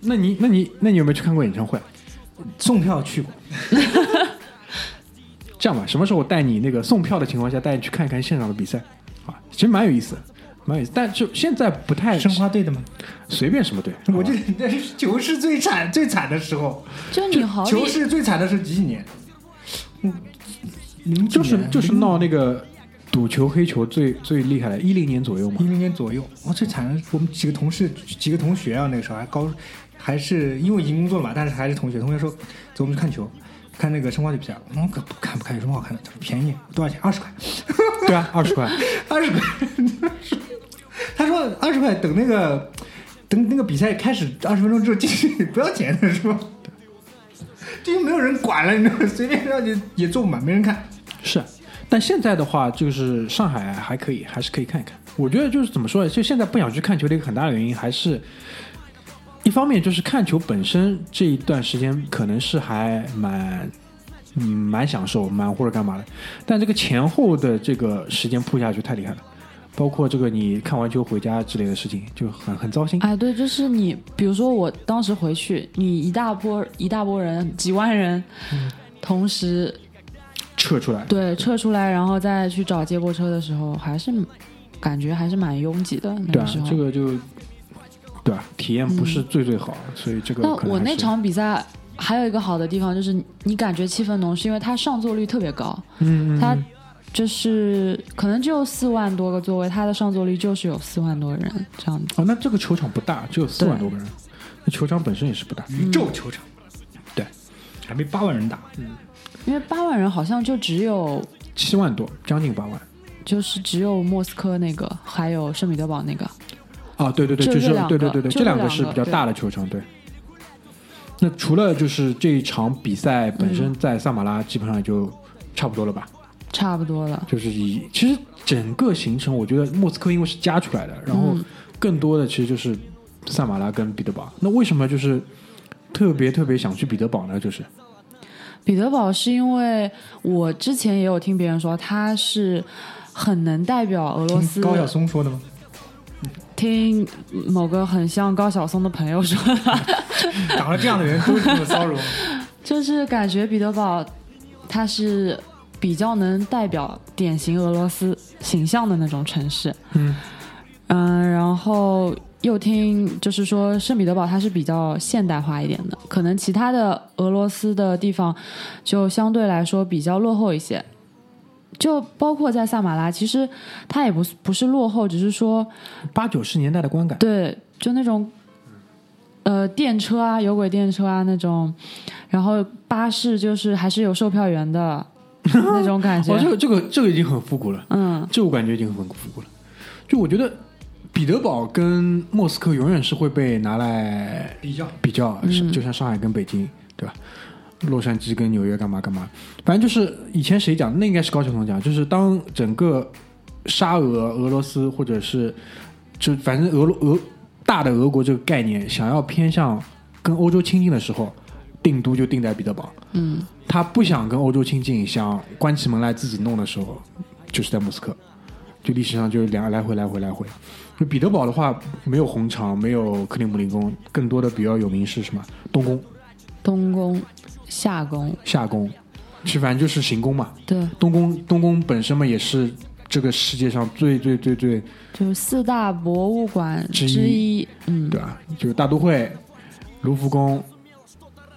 那你，那你，那你有没有去看过演唱会？送票去过，这样吧，什么时候我带你那个送票的情况下带你去看一看现场的比赛啊？其实蛮有意思，蛮有意思。但就现在不太申花队的吗？随便什么队，我记得得那是球市最惨最惨的时候，就你好球比市最惨的是几几年？嗯，就是就是闹那个赌球黑球最最厉害的，一零年左右嘛一。零年左右。哦，最惨的是我们几个同事几个同学啊，那个时候还高，还是因为已经工作了嘛，但是还是同学。同学说走，我们去看球，看那个申花队比赛。我说可不看不看，有什么好看的？他说便宜，多少钱？二十块。对啊，二十块。二十块。他说二十块，等那个等那个比赛开始二十分钟之后进去不要钱的是吧？这 就没有人管了，你知道吗？随便让你也坐满，没人看。是，啊但现在的话，就是上海还可以，还是可以看一看。我觉得就是怎么说呢？就现在不想去看球的一个很大的原因，还是一方面就是看球本身这一段时间可能是还蛮嗯蛮享受，蛮或者干嘛的，但这个前后的这个时间铺下去太厉害了。包括这个你看完球回家之类的事情，就很很糟心。哎，对，就是你，比如说我当时回去，你一大波一大波人，几万人，嗯同时撤出来，对撤出来，然后再去找接驳车的时候，还是感觉还是蛮拥挤的那对啊个时候。，这个就对吧、体验不是最最好，所以这个那我那场比赛还有一个好的地方，就是你感觉气氛浓，是因为它上座率特别高，嗯嗯它嗯就是可能就四万多个座位，它的上座率就是有四万多人这样子。哦，那这个球场不大，只有四万多个人，那球场本身也是不大。宇宙球场，对，还没八万人打。因为八万人好像就只有七万多，将近八万。就是只有莫斯科那个，还有圣彼得堡那个。啊，对对对，就是对对对对，这两个是比较大的球场，对。那除了就是这一场比赛本嗯身在萨马拉，基本上也就差不多了吧？差不多了。就是以其实整个行程，我觉得莫斯科因为是加出来的，然后嗯更多的其实就是萨马拉跟彼得堡。那为什么就是特别特别想去彼得堡呢？就是彼得堡是因为我之前也有听别人说，他是很能代表俄罗斯。高晓松说的吗？听某个很像高晓松的朋友说的，长得这样的人都这么骚扰。就是感觉彼得堡它是比较能代表典型俄罗斯形象的那种城市。嗯嗯，然后又听就是说圣彼得堡它是比较现代化一点的，可能其他的俄罗斯的地方就相对来说比较落后一些。就包括在萨马拉，其实它也不不是落后，只是说八九十年代的观感，对，就那种呃电车啊、有轨电车啊那种，然后巴士就是还是有售票员的那种感觉 哦，。这个这个这个已经很复古了，嗯，这我感觉已经很复古了。就我觉得彼得堡跟莫斯科永远是会被拿来比较比较，就像上海跟北京，对吧？洛杉矶跟纽约干嘛干嘛，反正就是以前谁讲，那应该是高晓松讲，就是当整个沙俄、俄罗斯或者是就反正俄罗俄大的俄国这个概念想要偏向跟欧洲亲近的时候，定都就定在彼得堡。嗯，他不想跟欧洲亲近，想关起门来自己弄的时候，就是在莫斯科。就历史上就是两来回来回来回。就彼得堡的话，没有红场，没有克里姆林宫，更多的比较有名是什么？东宫、东宫、夏宫，夏宫，是反正就是行宫嘛。对，东宫东宫本身嘛，也是这个世界上最最最最就是四大博物馆之之一一。嗯，对吧？就是大都会、卢浮宫、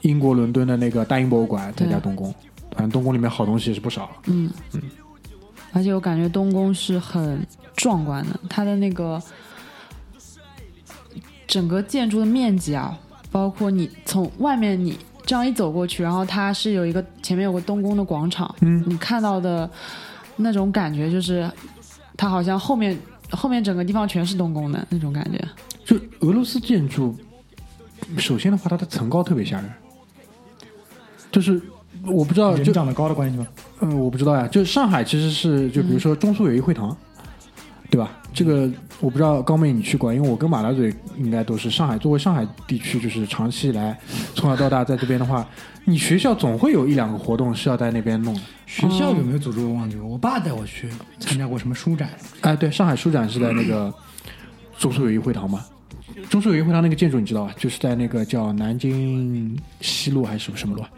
英国伦敦的那个大英博物馆，再加东宫。反正东宫里面好东西也是不少。嗯嗯，而且我感觉东宫是很壮观的，它的那个整个建筑的面积啊，包括你从外面你这样一走过去，然后它是有一个前面有个东宫的广场，嗯，你看到的那种感觉就是，它好像后面后面整个地方全是东宫的那种感觉。就俄罗斯建筑，首先的话，它的层高特别吓人，就是我不知道，就人长得高的关系吗？嗯，我不知道呀。就上海其实是，就比如说中苏友谊会堂，对吧？这个我不知道高妹你去过，因为我跟马大嘴应该都是上海，作为上海地区，就是长期以来从小到大在这边的话，你学校总会有一两个活动是要在那边弄的。学校有没有组织我忘记了，我爸带我去参加过什么书展，哎，对，上海书展是在那个中苏友谊会堂嘛。中苏友谊会堂那个建筑你知道吧？就是在那个叫南京西路还是什么什么路啊？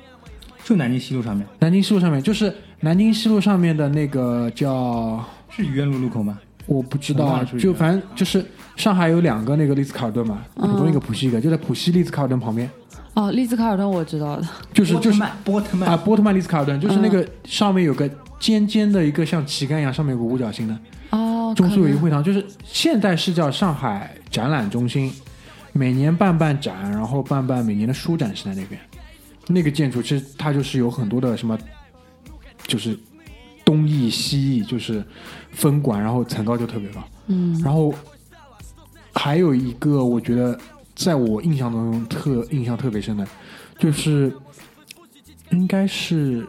就南京西路上面，南京西路上面，就是南京西路上面的那个叫是愚园路路口吗？我不知道啊就反正就是上海有两个那个丽兹卡尔顿嘛，嗯。浦东一个浦西一个，就在浦西丽兹卡尔顿旁边，哦，丽兹卡尔顿我知道的，就是就是波特曼，啊波特曼丽兹卡尔顿，就是那个嗯。上面有个尖尖的一个像旗杆一样，上面有个五角星的哦，中苏友谊会堂，就是现在是叫上海展览中心，每年办办展，然后办办每年的书展是在那边。那个建筑其实它就是有很多的什么，就是东翼西翼，就是分管，然后层高就特别高。嗯。然后还有一个，我觉得在我印象当中特印象特别深的，就是应该是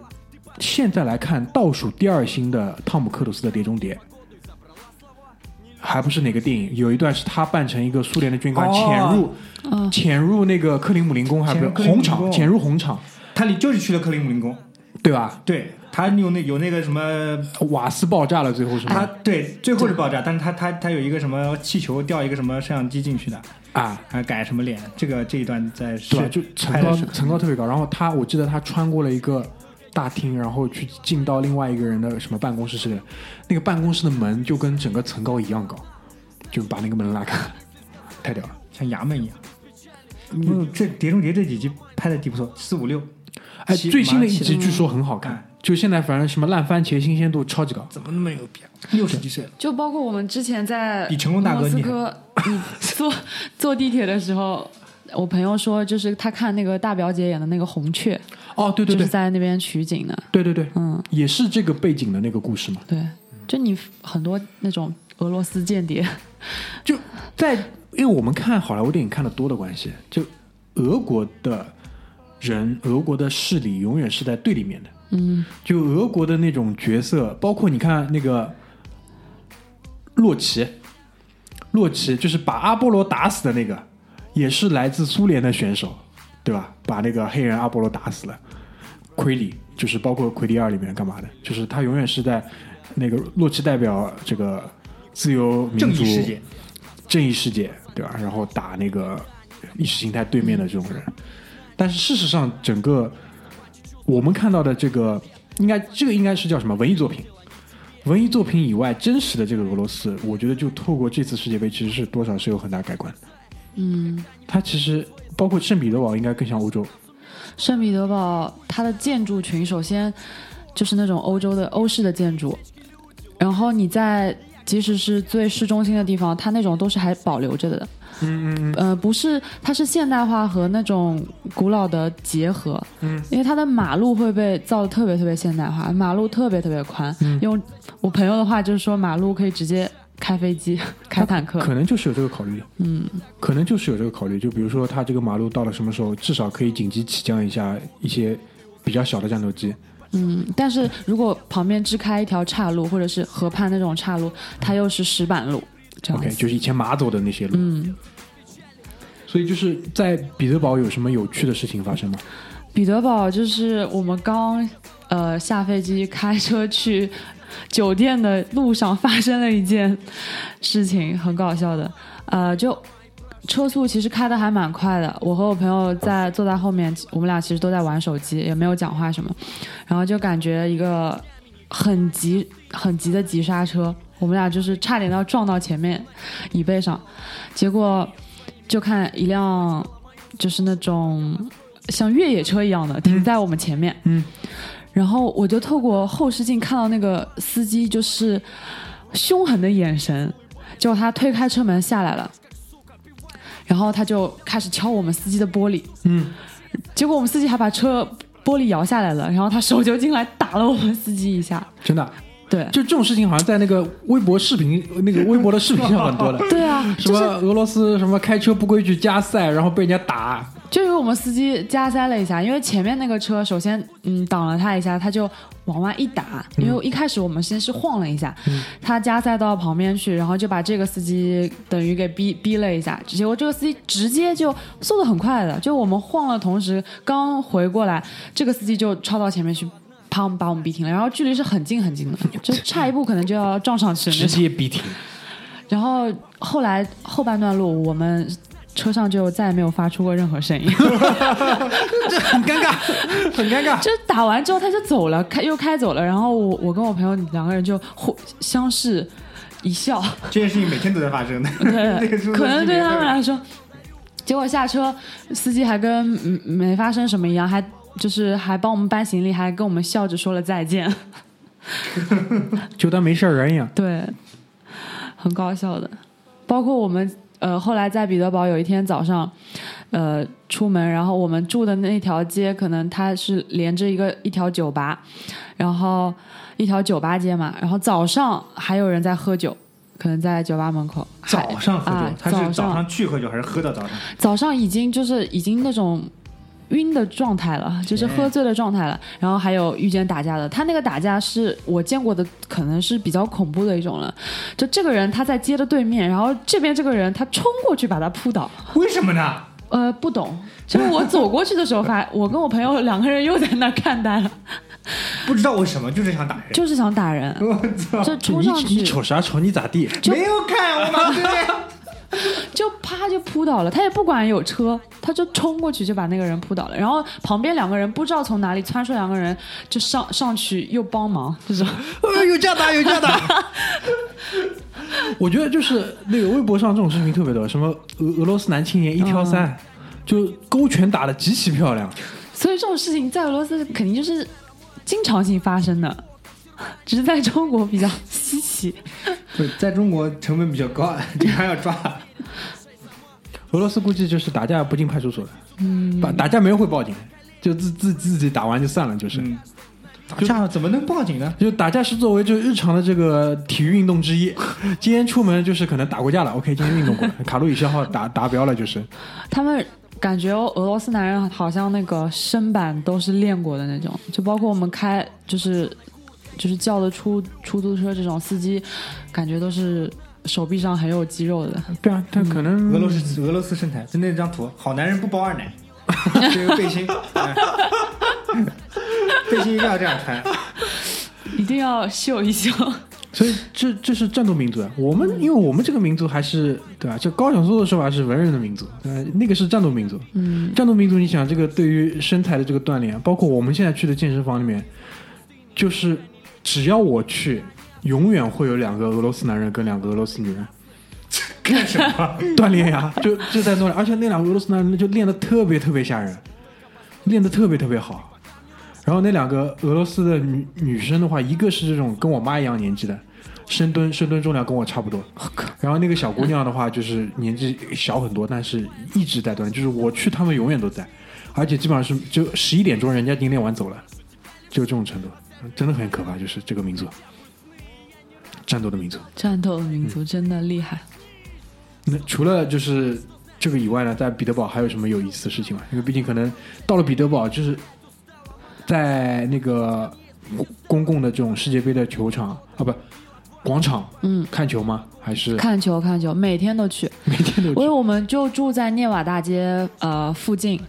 现在来看倒数第二星的汤姆克鲁斯的《碟中谍》，还不是哪个电影，有一段是他扮成一个苏联的军官哦潜入嗯潜入那个克林姆林宫，还不是红场，潜入红场，他里就是去了克林姆林宫，对吧？对他有那有那个什么，瓦斯爆炸了，最后是吗他？对最后是爆炸，但是他他他有一个什么气球掉一个什么摄像机进去的，啊，还改什么脸，这个这一段在是对？就层高层高特别高。然后他，我记得他穿过了一个大厅，然后去进到另外一个人的什么办公室之类的。那个办公室的门就跟整个层高一样高，就把那个门拉开，太屌了。像衙门一样。嗯，这《碟中谍》这几集拍的挺不错，四五六，哎，最新的一集据说很好看嗯，就现在反正什么烂番茄新鲜度超级高。怎么那么牛逼啊？六十几岁了，就包括我们之前在比成功大哥厉害莫斯科，你坐坐地铁的时候，我朋友说，就是他看那个大表姐演的那个《红雀》，哦，对对就是，在那边取景的。对对对，嗯，也是这个背景的那个故事嘛。对，就你很多那种俄罗斯间谍，就在因为我们看好莱坞电影看的多的关系，就俄国的人、俄国的势力永远是在对立面的。嗯，就俄国的那种角色，包括你看那个洛奇，洛奇就是把阿波罗打死的那个，也是来自苏联的选手，对吧？把那个黑人阿波罗打死了。奎里就是包括奎里二里面干嘛的，就是他永远是在那个洛奇代表这个自由民正主义世界，正义世界，对吧？然后打那个意识形态对面的这种人，但是事实上，整个我们看到的这个，应该这个应该是叫什么文艺作品？文艺作品以外，真实的这个俄罗斯，我觉得就透过这次世界杯，其实是多少是有很大改观的。嗯，它其实包括圣彼得堡，应该更像欧洲。圣彼得堡它的建筑群，首先就是那种欧洲的欧式的建筑，然后你在即使是最市中心的地方，它那种都是还保留着的。嗯嗯呃，不是，它是现代化和那种古老的结合。嗯，因为它的马路会被造的特别特别现代化，马路特别特别宽。嗯用我朋友的话就是说，马路可以直接开飞机、开坦克。可能就是有这个考虑，嗯，可能就是有这个考虑。就比如说，它这个马路到了什么时候，至少可以紧急起降一下一些比较小的战斗机。嗯，但是如果旁边支开一条岔路，或者是河畔那种岔路，它又是石板路，这样 OK，子。就是以前马走的那些路。嗯，所以就是在彼得堡有什么有趣的事情发生吗？彼得堡就是我们刚呃下飞机开车去酒店的路上发生了一件事情，很搞笑的。呃，就车速其实开的还蛮快的，我和我朋友在坐在后面，我们俩其实都在玩手机，也没有讲话什么，然后就感觉一个很急很急的急刹车，我们俩就是差点要撞到前面椅背上，结果就看一辆就是那种像越野车一样的停在我们前面，嗯，然后我就透过后视镜看到那个司机就是凶狠的眼神，结果他推开车门下来了，然后他就开始敲我们司机的玻璃，嗯，结果我们司机还把车玻璃摇下来了，然后他手就进来打了我们司机一下，真的，对，就这种事情好像在那个微博视频、那个微博的视频上很多的。对啊，什么俄罗斯什么开车不规矩加塞，然后被人家打，就是我们司机加塞了一下，因为前面那个车首先嗯挡了他一下，他就往外一打，因为一开始我们先是晃了一下，他加塞到旁边去，然后就把这个司机等于给逼逼了一下，结果这个司机直接就速度很快的，就我们晃了同时刚回过来，这个司机就超到前面去。啪，把我们逼停了，然后距离是很近很近的，就差一步可能就要撞上去了那直。接逼停。然后后来后半段路，我们车上就再也没有发出过任何声音。这很尴尬，很尴尬。就打完之后他就走了，开又开走了，然后我我跟我朋友两个人就互相视一笑，这件事情每天都在发生的。对，可能对他们来说，结果下车司机还跟嗯没发生什么一样，还就是还帮我们搬行李，还跟我们笑着说了再见，就当没事人一样。对，很搞笑的。包括我们呃后来在彼得堡有一天早上，呃出门，然后我们住的那条街可能它是连着一个一条酒吧，然后一条酒吧街嘛，然后早上还有人在喝酒。可能在酒吧门口，早上喝酒啊，他是早上上去喝酒还是喝到早上？早上已经就是已经那种晕的状态了，就是喝醉的状态了。然后还有遇见打架的，他那个打架是我见过的，可能是比较恐怖的一种了。就这个人他在街的对面，然后这边这个人他冲过去把他扑倒。为什么呢？呃，不懂，就是我走过去的时候发，我跟我朋友两个人又在那看呆了，不知道为什么，就是想打人。就是想打人，我操！就冲上去你去瞅啥瞅？你咋地？就没有看我马对面，就啪就扑倒了，他也不管有车，他就冲过去就把那个人扑倒了。然后旁边两个人不知道从哪里窜出两个人，就上上去又帮忙，就是呃，有架打，有架打。我觉得就是那个微博上这种视频特别多，什么俄俄罗斯男青年一挑三，就勾拳打的极其漂亮。所以这种事情在俄罗斯肯定就是经常性发生的，只是在中国比较稀奇。对在中国成本比较高，经常要抓。俄罗斯估计就是打架不进派出所的，嗯，打打架没人会报警，就自自自己打完就算了，就是。嗯，打架怎么能报警呢？就打架是作为就日常的这个体育运动之一。今天出门就是可能打过架了，OK，今天运动过了，卡路里消耗达达标了，就是。他们感觉俄罗斯男人好像那个身板都是练过的那种，就包括我们开就是就是叫的出出租车这种司机，感觉都是手臂上很有肌肉的。对啊，他可能俄罗斯俄罗斯身材，就那张图，好男人不包二奶，这个背心，哎背心一定要这样穿。一定要秀一秀。所以这这是战斗民族啊。我们因为我们这个民族还是对吧？这高晓松的说法是文人的民族，呃，那个是战斗民族。嗯，战斗民族，你想这个对于身材的这个锻炼，包括我们现在去的健身房里面，就是只要我去，永远会有两个俄罗斯男人跟两个俄罗斯女人 干什么？锻炼呀，就就在锻炼，而且那两个俄罗斯男人就练得特别特别吓人，练得特别特别好。然后那两个俄罗斯的女女生的话，一个是这种跟我妈一样年纪的，深蹲深蹲重量跟我差不多。然后那个小姑娘的话，就是年纪小很多，但是一直在锻炼，就是我去，他们永远都在，而且基本上是就十一点钟人家已经练完走了，就这种程度，真的很可怕，就是这个民族，战斗的民族。战斗的民族真的厉害。那除了就是这个以外呢，在彼得堡还有什么有意思的事情吗？因为毕竟可能到了彼得堡，就是在那个公共的这种世界杯的球场啊，不广场嗯，看球吗？还是看球看球，每天都去。每天都去？因为我们就住在涅瓦大街呃附近，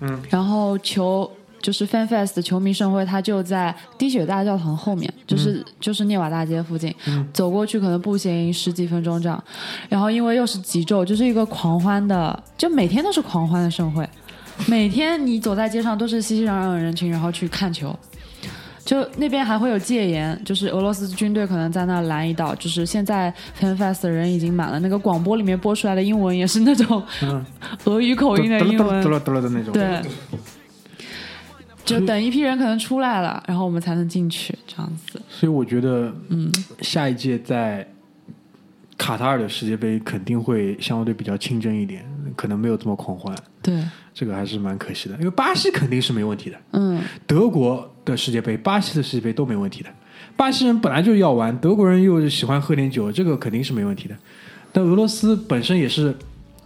嗯，然后球就是 FanFest 的球迷盛会，它就在滴血大教堂后面，就是、就是涅瓦大街附近，嗯走过去可能步行十几分钟这样。然后因为又是极昼，就是一个狂欢的，就每天都是狂欢的盛会，每天你走在街上都是熙熙攘攘的人群，然后去看球。就那边还会有戒严，就是俄罗斯军队可能在那拦一道，就是现在 FanFest 的人已经满了，那个广播里面播出来的英文也是那种嗯俄语口音的英文嘟，了嘟了的那种。对，就等一批人可能出来了，然后我们才能进去，这样子。所以我觉得，嗯，下一届在卡塔尔的世界杯肯定会相对比较清真一点，可能没有这么狂欢，对，这个还是蛮可惜的。因为巴西肯定是没问题的，嗯，德国的世界杯、巴西的世界杯都没问题的。巴西人本来就要玩，德国人又喜欢喝点酒，这个肯定是没问题的。但俄罗斯本身也是，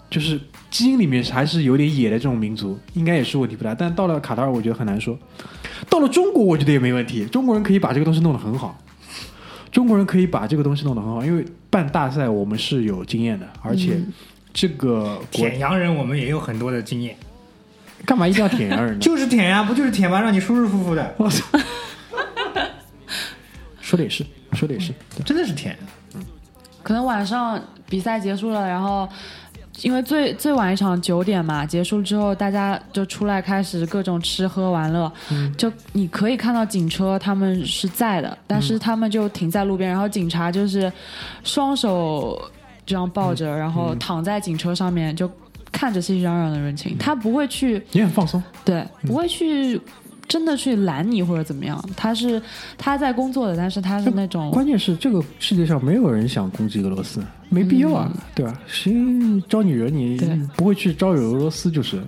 就是基因里面还是有点野的这种民族，应该也是问题不大。但到了卡塔尔，我觉得很难说。到了中国，我觉得也没问题，中国人可以把这个东西弄得很好。中国人可以把这个东西弄得很好，因为办大赛我们是有经验的，而且这个、舔洋人我们也有很多的经验，干嘛一定要舔洋人呢？就是舔呀，不就是舔吗？让你舒舒服服的，我操！说的也是，说的也是。真的是舔。可能晚上比赛结束了，然后因为最最晚一场九点嘛，结束之后大家就出来开始各种吃喝玩乐，就你可以看到警车他们是在的，但是他们就停在路边，然后警察就是双手这样抱着，然后躺在警车上面就。看着熙熙攘攘的人群，他不会去也很放松。对，不会去真的去拦你或者怎么样。他是他在工作的，但是他是那种关键是这个世界上没有人想攻击俄罗斯，没必要啊，对吧？谁招你惹你对，不会去招惹俄罗斯就是，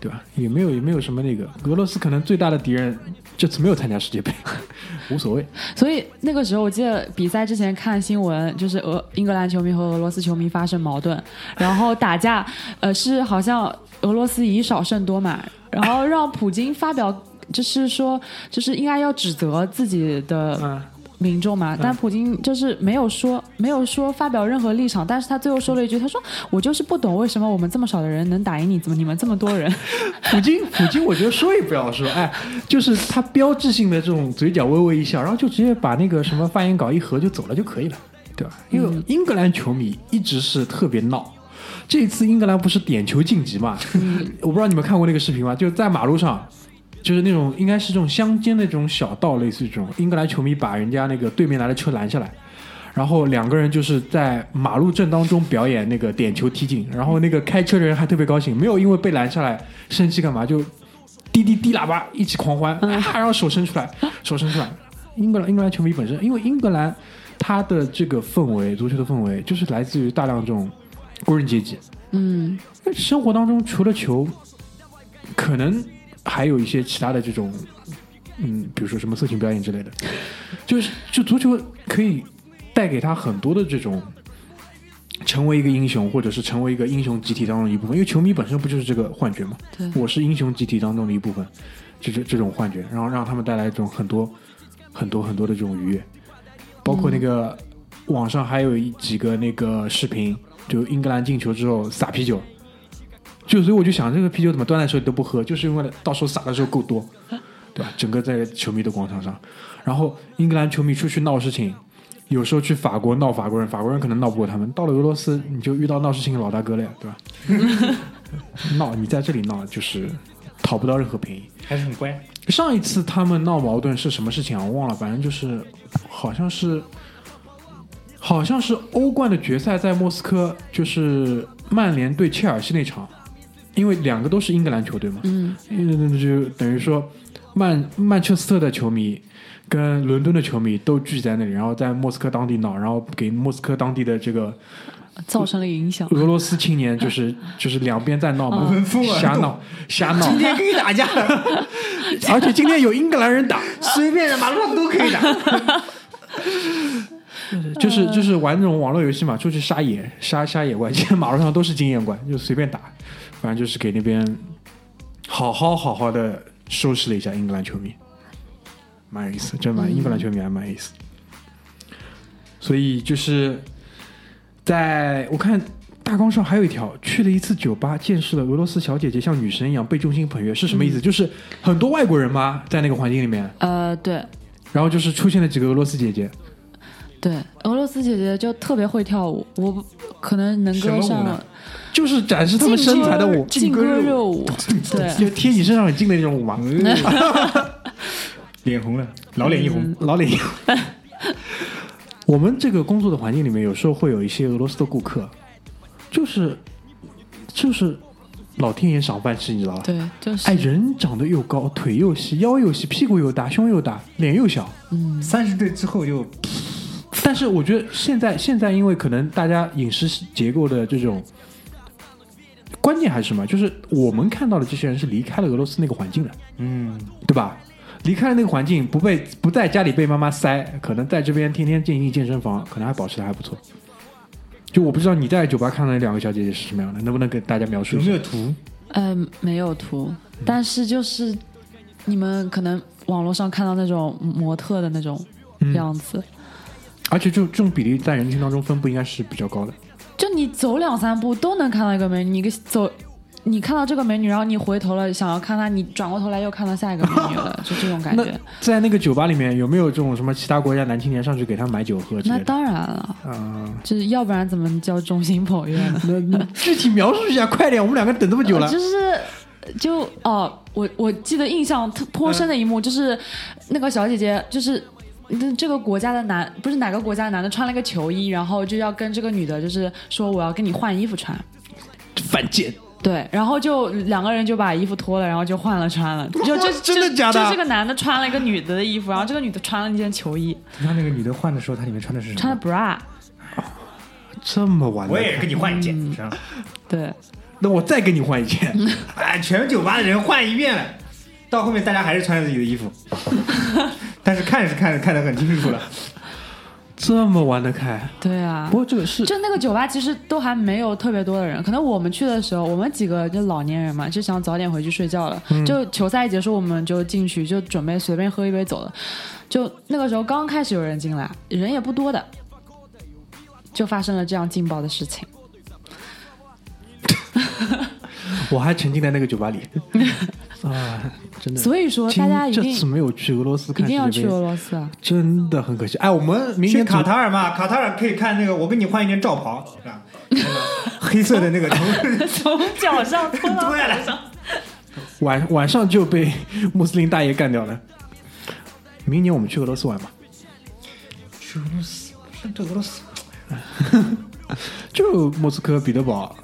对吧？也没有也没有什么那个，俄罗斯可能最大的敌人这次没有参加世界杯，无所谓。所以那个时候，我记得比赛之前看新闻，就是俄英格兰球迷和俄罗斯球迷发生矛盾，然后打架，呃，是好像俄罗斯以少胜多嘛，然后让普京发表，就是说，就是应该要指责自己的嗯，民众嘛，但普京就是没有说没有说发表任何立场，但是他最后说了一句，他说我就是不懂为什么我们这么少的人能打赢你，怎么你们这么多人？普京，普京，我觉得说也不要说，哎，就是他标志性的这种嘴角微微一笑，然后就直接把那个什么发言稿一合就走了就可以了，对吧？因为英格兰球迷一直是特别闹。这次英格兰不是点球晋级嘛？我不知道你们看过那个视频吗？就在马路上，就是那种应该是这种乡间的这种小道，类似于这种英格兰球迷把人家那个对面来的车拦下来，然后两个人就是在马路正当中表演那个点球踢进，然后那个开车的人还特别高兴，没有因为被拦下来生气干嘛，就滴滴滴喇叭一起狂欢，啊、然后手伸出来，手伸出来。英格兰英格兰球迷本身，因为英格兰它的这个氛围，足球的氛围就是来自于大量这种工人阶级，嗯，生活当中除了球，可能还有一些其他的这种，嗯，比如说什么色情表演之类的，就是就足球可以带给他很多的这种成为一个英雄，或者是成为一个英雄集体当中的一部分。因为球迷本身不就是这个幻觉吗？对我是英雄集体当中的一部分，就是这种幻觉，然后让他们带来这种很多很多很多的这种愉悦，包括那个网上还有一几个那个视频，就英格兰进球之后撒啤酒。就所以我就想，这个啤酒怎么端在手里都不喝，就是因为到时候洒的时候够多，对吧？整个在球迷的广场上，然后英格兰球迷出去闹事情，有时候去法国闹法国人，法国人可能闹不过他们，到了俄罗斯你就遇到闹事情的老大哥了呀，对吧？闹你在这里闹就是讨不到任何便宜。还是很乖。上一次他们闹矛盾是什么事情啊？我忘了，反正就是好像是好像是欧冠的决赛在莫斯科，就是曼联对切尔西那场，因为两个都是英格兰球队嘛，嗯，那，就等于说曼曼彻斯特的球迷跟伦敦的球迷都聚在那里，然后在莫斯科当地闹，然后给莫斯科当地的这个造成了影响。俄罗斯青年就是 就是两边在闹嘛，瞎闹瞎闹，今天可以打架，而且今天有英格兰人打，随便的马路上都可以打。就是就是玩那种网络游戏嘛，出去杀野杀杀野怪，现在马路上都是经验怪，就随便打，反正就是给那边好好好好的收拾了一下英格兰球迷，蛮有意思，真蛮英格兰球迷还蛮有意思。所以就是在我看大纲上还有一条，去了一次酒吧，见识了俄罗斯小姐姐像女神一样被众星捧月，是什么意思？就是很多外国人吗？在那个环境里面，呃，对然后就是出现了几个俄罗斯姐姐，对，俄罗斯姐姐就特别会跳舞，我可能能什么舞歌上呢就是展示他们身材的舞，劲歌热舞，对，就贴你身上很近的那种舞嘛，脸红了，老脸一红。老脸一红。我们这个工作的环境里面，有时候会有一些俄罗斯的顾客，就是就是老天爷赏饭吃，你知道吧？对，就是。哎，人长得又高，腿又细，腰又细，屁股又大，胸又大，脸又小。嗯。三十岁之后就但是我觉得现在现在，因为可能大家饮食结构的这种关键还是什么，就是我们看到的这些人是离开了俄罗斯那个环境的，嗯，对吧？离开了那个环境，不被不在家里被妈妈塞，可能在这边天天进进健身房，可能还保持的还不错。就我不知道你在酒吧看到那两个小姐姐是什么样的，能不能给大家描述一下？有没有图？嗯、没有图，但是就是你们可能网络上看到那种模特的那种嗯样子，而且就这种比例在人群当中分布应该是比较高的。就你走两三步都能看到一个美女，你个走。你看到这个美女，然后你回头了，想要看她，你转过头来又看到下一个美女了，就这种感觉。在那个酒吧里面有没有这种什么其他国家男青年上去给他买酒喝？那当然了，啊、就是要不然怎么叫众星捧月呢？那那具体描述一下，快点，我们两个等这么久了。就是就哦，我我记得印象特颇深的一幕，就是那个小姐姐，就是那这个国家的男不是哪个国家的男的穿了一个球衣，然后就要跟这个女的，就是说我要跟你换衣服穿。犯贱，对，然后就两个人就把衣服脱了，然后就换了穿了，就这真的假的就这个男的穿了一个女的的衣服，然后这个女的穿了一件球衣，那那个女的换的时候，她里面穿的是什么穿？的 bra。这么晚了，我也跟你换一件，是吧？对，那我再跟你换一件。哎，全酒吧的人换一遍了，到后面大家还是穿着自己的衣服，但是看是看看得很清楚了。这么玩得开？对啊不。过这个是就那个酒吧其实都还没有特别多的人，可能我们去的时候，我们几个就老年人嘛，就想早点回去睡觉了。就球赛一结束，我们就进去，就准备随便喝一杯走了。就那个时候刚开始有人进来，人也不多的，就发生了这样劲爆的事情。我还沉浸在那个酒吧里 啊，真的。所以说，大家一定这次没有去俄罗斯一定要去俄罗斯啊！真的很可惜。哎，我们明去年组卡塔尔嘛，卡塔尔可以看那个，我给你换一件罩袍，是吧？黑色的那个从 从脚上脱了头上，晚晚上就被穆斯林大爷干掉了。明年我们去俄罗斯玩吧，去俄罗斯，这俄罗斯就莫斯科、彼得堡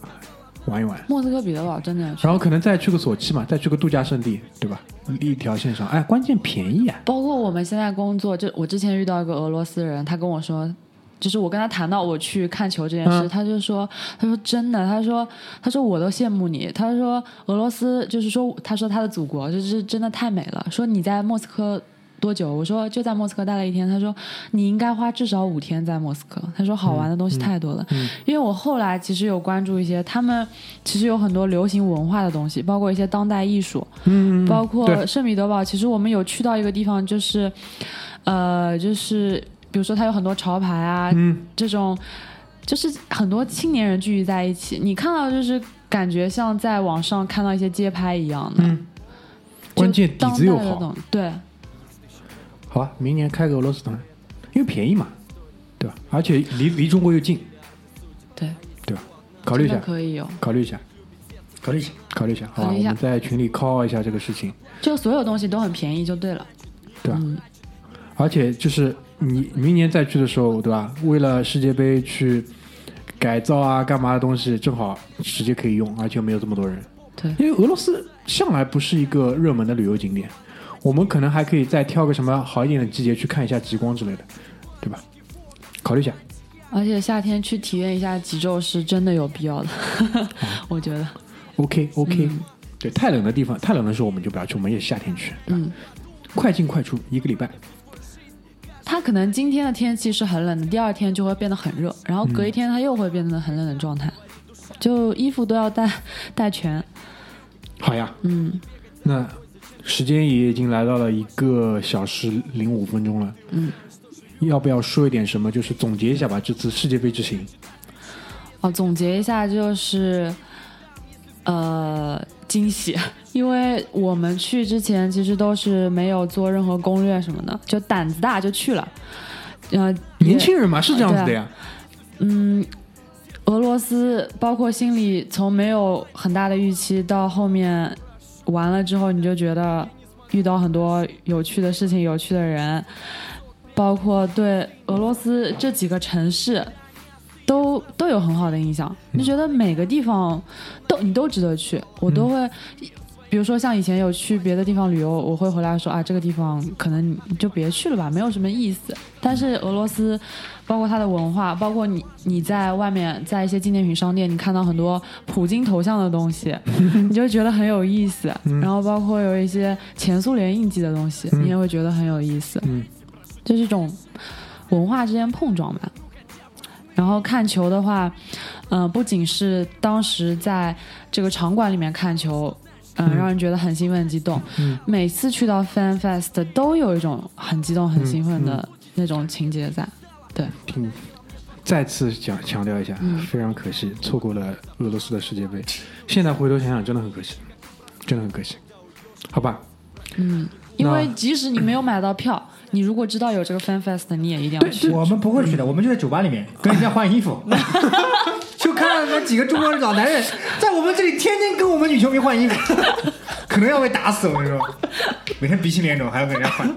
玩一玩，莫斯科彼得堡真的要去然后可能再去个索契嘛，再去个度假胜地，对吧？一条线上，哎，关键便宜啊！包括我们现在工作，就我之前遇到一个俄罗斯人，他跟我说，就是我跟他谈到我去看球这件事，嗯他就说，他说真的，他说他说我都羡慕你，他说俄罗斯就是说，他说他的祖国就是真的太美了，说你在莫斯科。多久？我说就在莫斯科待了一天。他说你应该花至少五天在莫斯科。他说好玩的东西太多了。因为我后来其实有关注一些，他们其实有很多流行文化的东西，包括一些当代艺术，嗯，包括圣彼得堡，其实我们有去到一个地方，就是，呃，就是比如说它有很多潮牌啊，嗯，这种，就是很多青年人聚集在一起，你看到就是感觉像在网上看到一些街拍一样的，嗯就关键底子又好对，好吧，明年开个俄罗斯团，因为便宜嘛，对吧？而且离离中国又近，对，对吧？考虑一下，可以有，考虑一下，考虑一下，考虑一下，好吧？考虑一下我们在群里 call 一下这个事情，就所有东西都很便宜就对了。对吧？嗯而且就是你明年再去的时候，对吧？为了世界杯去改造啊、干嘛的东西，正好直接可以用，而且又没有这么多人。对因为俄罗斯向来不是一个热门的旅游景点。我们可能还可以再挑个什么好一点的季节去看一下极光之类的，对吧？考虑一下。而且夏天去体验一下极昼是真的有必要的，我觉得。OK OK，、对，太冷的地方，太冷的时候我们就不要去，我们也夏天去，嗯，快进快出，一个礼拜。它可能今天的天气是很冷的，第二天就会变得很热，然后隔一天它又会变得很冷的状态，就衣服都要带带全。好呀，嗯那时间也已经来到了一个小时零五分钟了，嗯，要不要说一点什么？就是总结一下吧，这次世界杯之行。哦，总结一下就是，呃，惊喜，因为我们去之前其实都是没有做任何攻略什么的，就胆子大就去了。呃，年轻人嘛，是这样子的呀。嗯，俄罗斯包括心里从没有很大的预期，到后面完了之后，你就觉得遇到很多有趣的事情、有趣的人，包括对俄罗斯这几个城市。都都有很好的印象，你就觉得每个地方都你都值得去，我都会，比如说像以前有去别的地方旅游，我会回来说啊，这个地方可能你就别去了吧，没有什么意思。但是俄罗斯，包括它的文化，包括你你在外面在一些纪念品商店，你看到很多普京头像的东西，你就觉得很有意思。然后包括有一些前苏联印记的东西，你也会觉得很有意思。嗯，就是这种文化之间碰撞吧。然后看球的话，嗯、不仅是当时在这个场馆里面看球，嗯、让人觉得很兴奋、很激动。嗯每次去到 Fan Fest 都有一种很激动、很兴奋的那种情节在。对，挺，再次讲强调一下，嗯非常可惜，错过了俄罗斯的世界杯。现在回头想想，真的很可惜，真的很可惜。好吧，嗯，因为即使你没有买到票，你如果知道有这个 Fan Fest，你也一定要去。我们不会去的，我们就在酒吧里面跟人家换衣服，就看到那几个中国老男人在我们这里天天跟我们女球迷换衣服，可能要被打死。我跟你说，每天鼻青脸肿，还要跟人家换。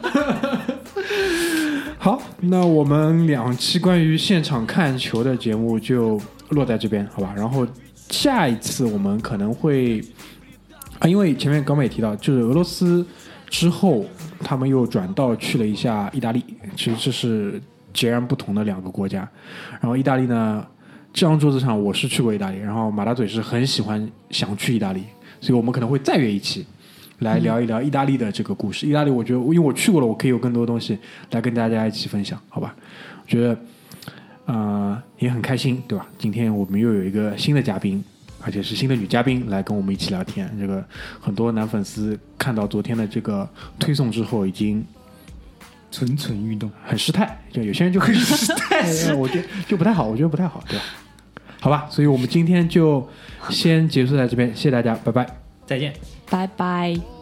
好，那我们两期关于现场看球的节目就落在这边，好吧？然后下一次我们可能会啊，因为前面刚刚也提到，就是俄罗斯之后，他们又转道去了一下意大利，其实这是截然不同的两个国家。然后意大利呢，这张桌子上我是去过意大利，然后马大嘴是很喜欢想去意大利，所以我们可能会再约一期。来聊一聊意大利的这个故事。意大利，我觉得因为我去过了，我可以有更多东西来跟大家一起分享，好吧？我觉得，呃，也很开心，对吧？今天我们又有一个新的嘉宾，而且是新的女嘉宾来跟我们一起聊天。这个很多男粉丝看到昨天的这个推送之后，已经蠢蠢欲动，很失态，就有些人就很失态，哎我觉得就不太好，我觉得不太好，对吧？好吧，所以我们今天就先结束在这边，谢谢大家，拜拜。再见。拜拜。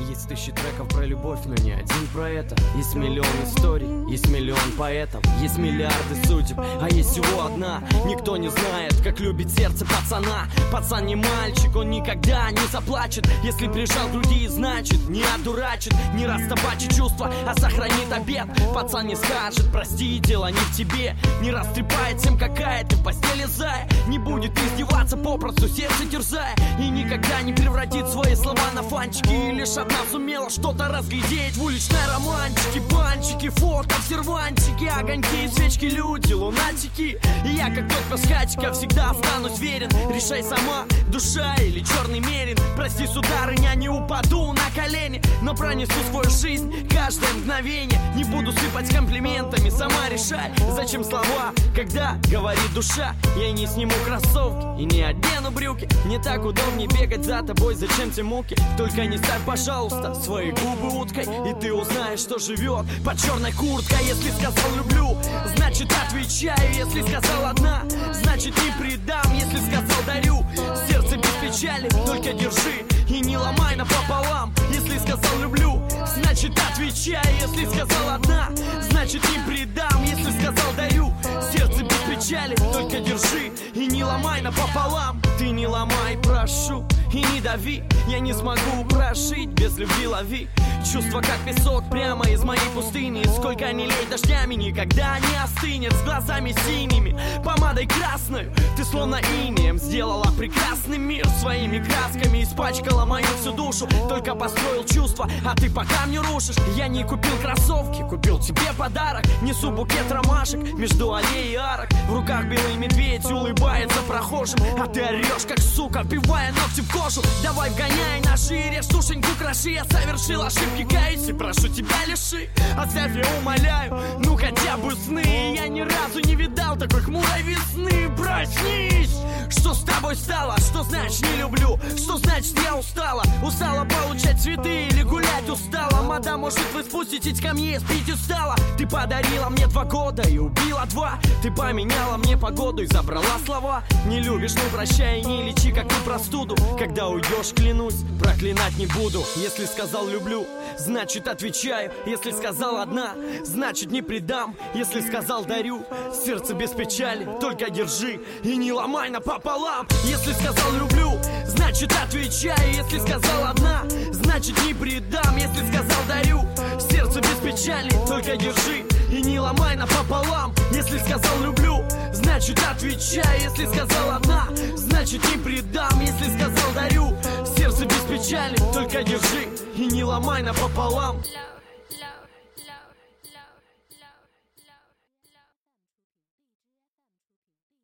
Есть тысячи треков про любовь, но не один про это. Есть миллион историй, есть миллион поэтов Есть миллиарды судеб, а есть всего одна. Никто не знает, как любит сердце пацана. Пацан не мальчик, он никогда не заплачет. Если прижал груди, значит не одурачит Не растопачит чувства, а сохранит обед. Пацан не скажет, прости, дело не в тебе Не растрепает всем, какая ты в постели зая. Не будет издеваться, попросту сердце терзая. И никогда не превратит свои слова на фанчики. И лишь одна сумела что-то разглядеть В уличной романтике, банчики, фото, в сервантике Огоньки, свечки, люди, лунатики. И я, как тот паскатика, всегда останусь верен. Решай сама, душа или черный мерин. Прости, сударыня, не упаду на колени Но пронесу свою жизнь каждое мгновение. Не буду сыпать комплиментами, сама решай Зачем слова, когда говорит душа. Я не сниму кроссовки и не одену брюки. Не так удобнее бегать за тобой, зачем те муки? Только не ставь, пожалуйста, свои губы уткой И ты узнаешь, что живет под черной курткой. Если сказал люблю, значит отвечаю. Если сказал одна, значит не предам. Если сказал дарю, сердце без печали Только держи и не ломай напополам. Если сказал люблю, значит отвечай. Если сказал одна, значит не предам. Если сказал дарю, сердце без печали. Только держи и не ломай напополам. Ты не ломай, прошу, и не дави. Я не смогу прожить без любви лови. Чувство как песок прямо из моей пустыни. Сколько не лей дождями, никогда не остынет С глазами синими, помадой красной Ты словно инеем Сделала прекрасный мир своими красками Испачкала мою всю душу. Только построил чувства, а ты по камню рушишь. Я не купил кроссовки, купил тебе подарок. Несу букет ромашек между аллеей и арок. В руках белый медведь улыбается прохожим. А ты орешь, как сука, пивая ногти в кожу. Давай вгоняй на шире, сушеньку кроши. Я совершил ошибки, каюсь и прошу тебя лиши. Оставь, я умоляю, ну хотя бы сны. Я ни разу не видал такой хмурой весны. Проснись! Что с тобой стало? Что значит не люблю? Что значит я устала? Устала получать цветы или гулять устала? Мадам, может вы спуститесь ко мне, спить устала? Ты подарила мне два года и убила два. Ты поменяла мне погоду и забрала слова. Не любишь, ну прощай, не лечи как ты простуду. Когда уйдешь, клянусь, проклинать не буду. Если сказал люблю, значит отвечаю. Если сказал одна, значит не предам. Если сказал дарю, сердце без печали. Только держи и не ломай напополам Если сказал люблю, значит отвечаю Если сказал одна, значит не предам Если сказал дарю, сердце без печали Только держи. И не ломай напополам Если сказал люблю, значит отвечай Если сказал одна, значит не предам Если сказал дарю, сердце без печали Только держи. И не ломай напополам. Love.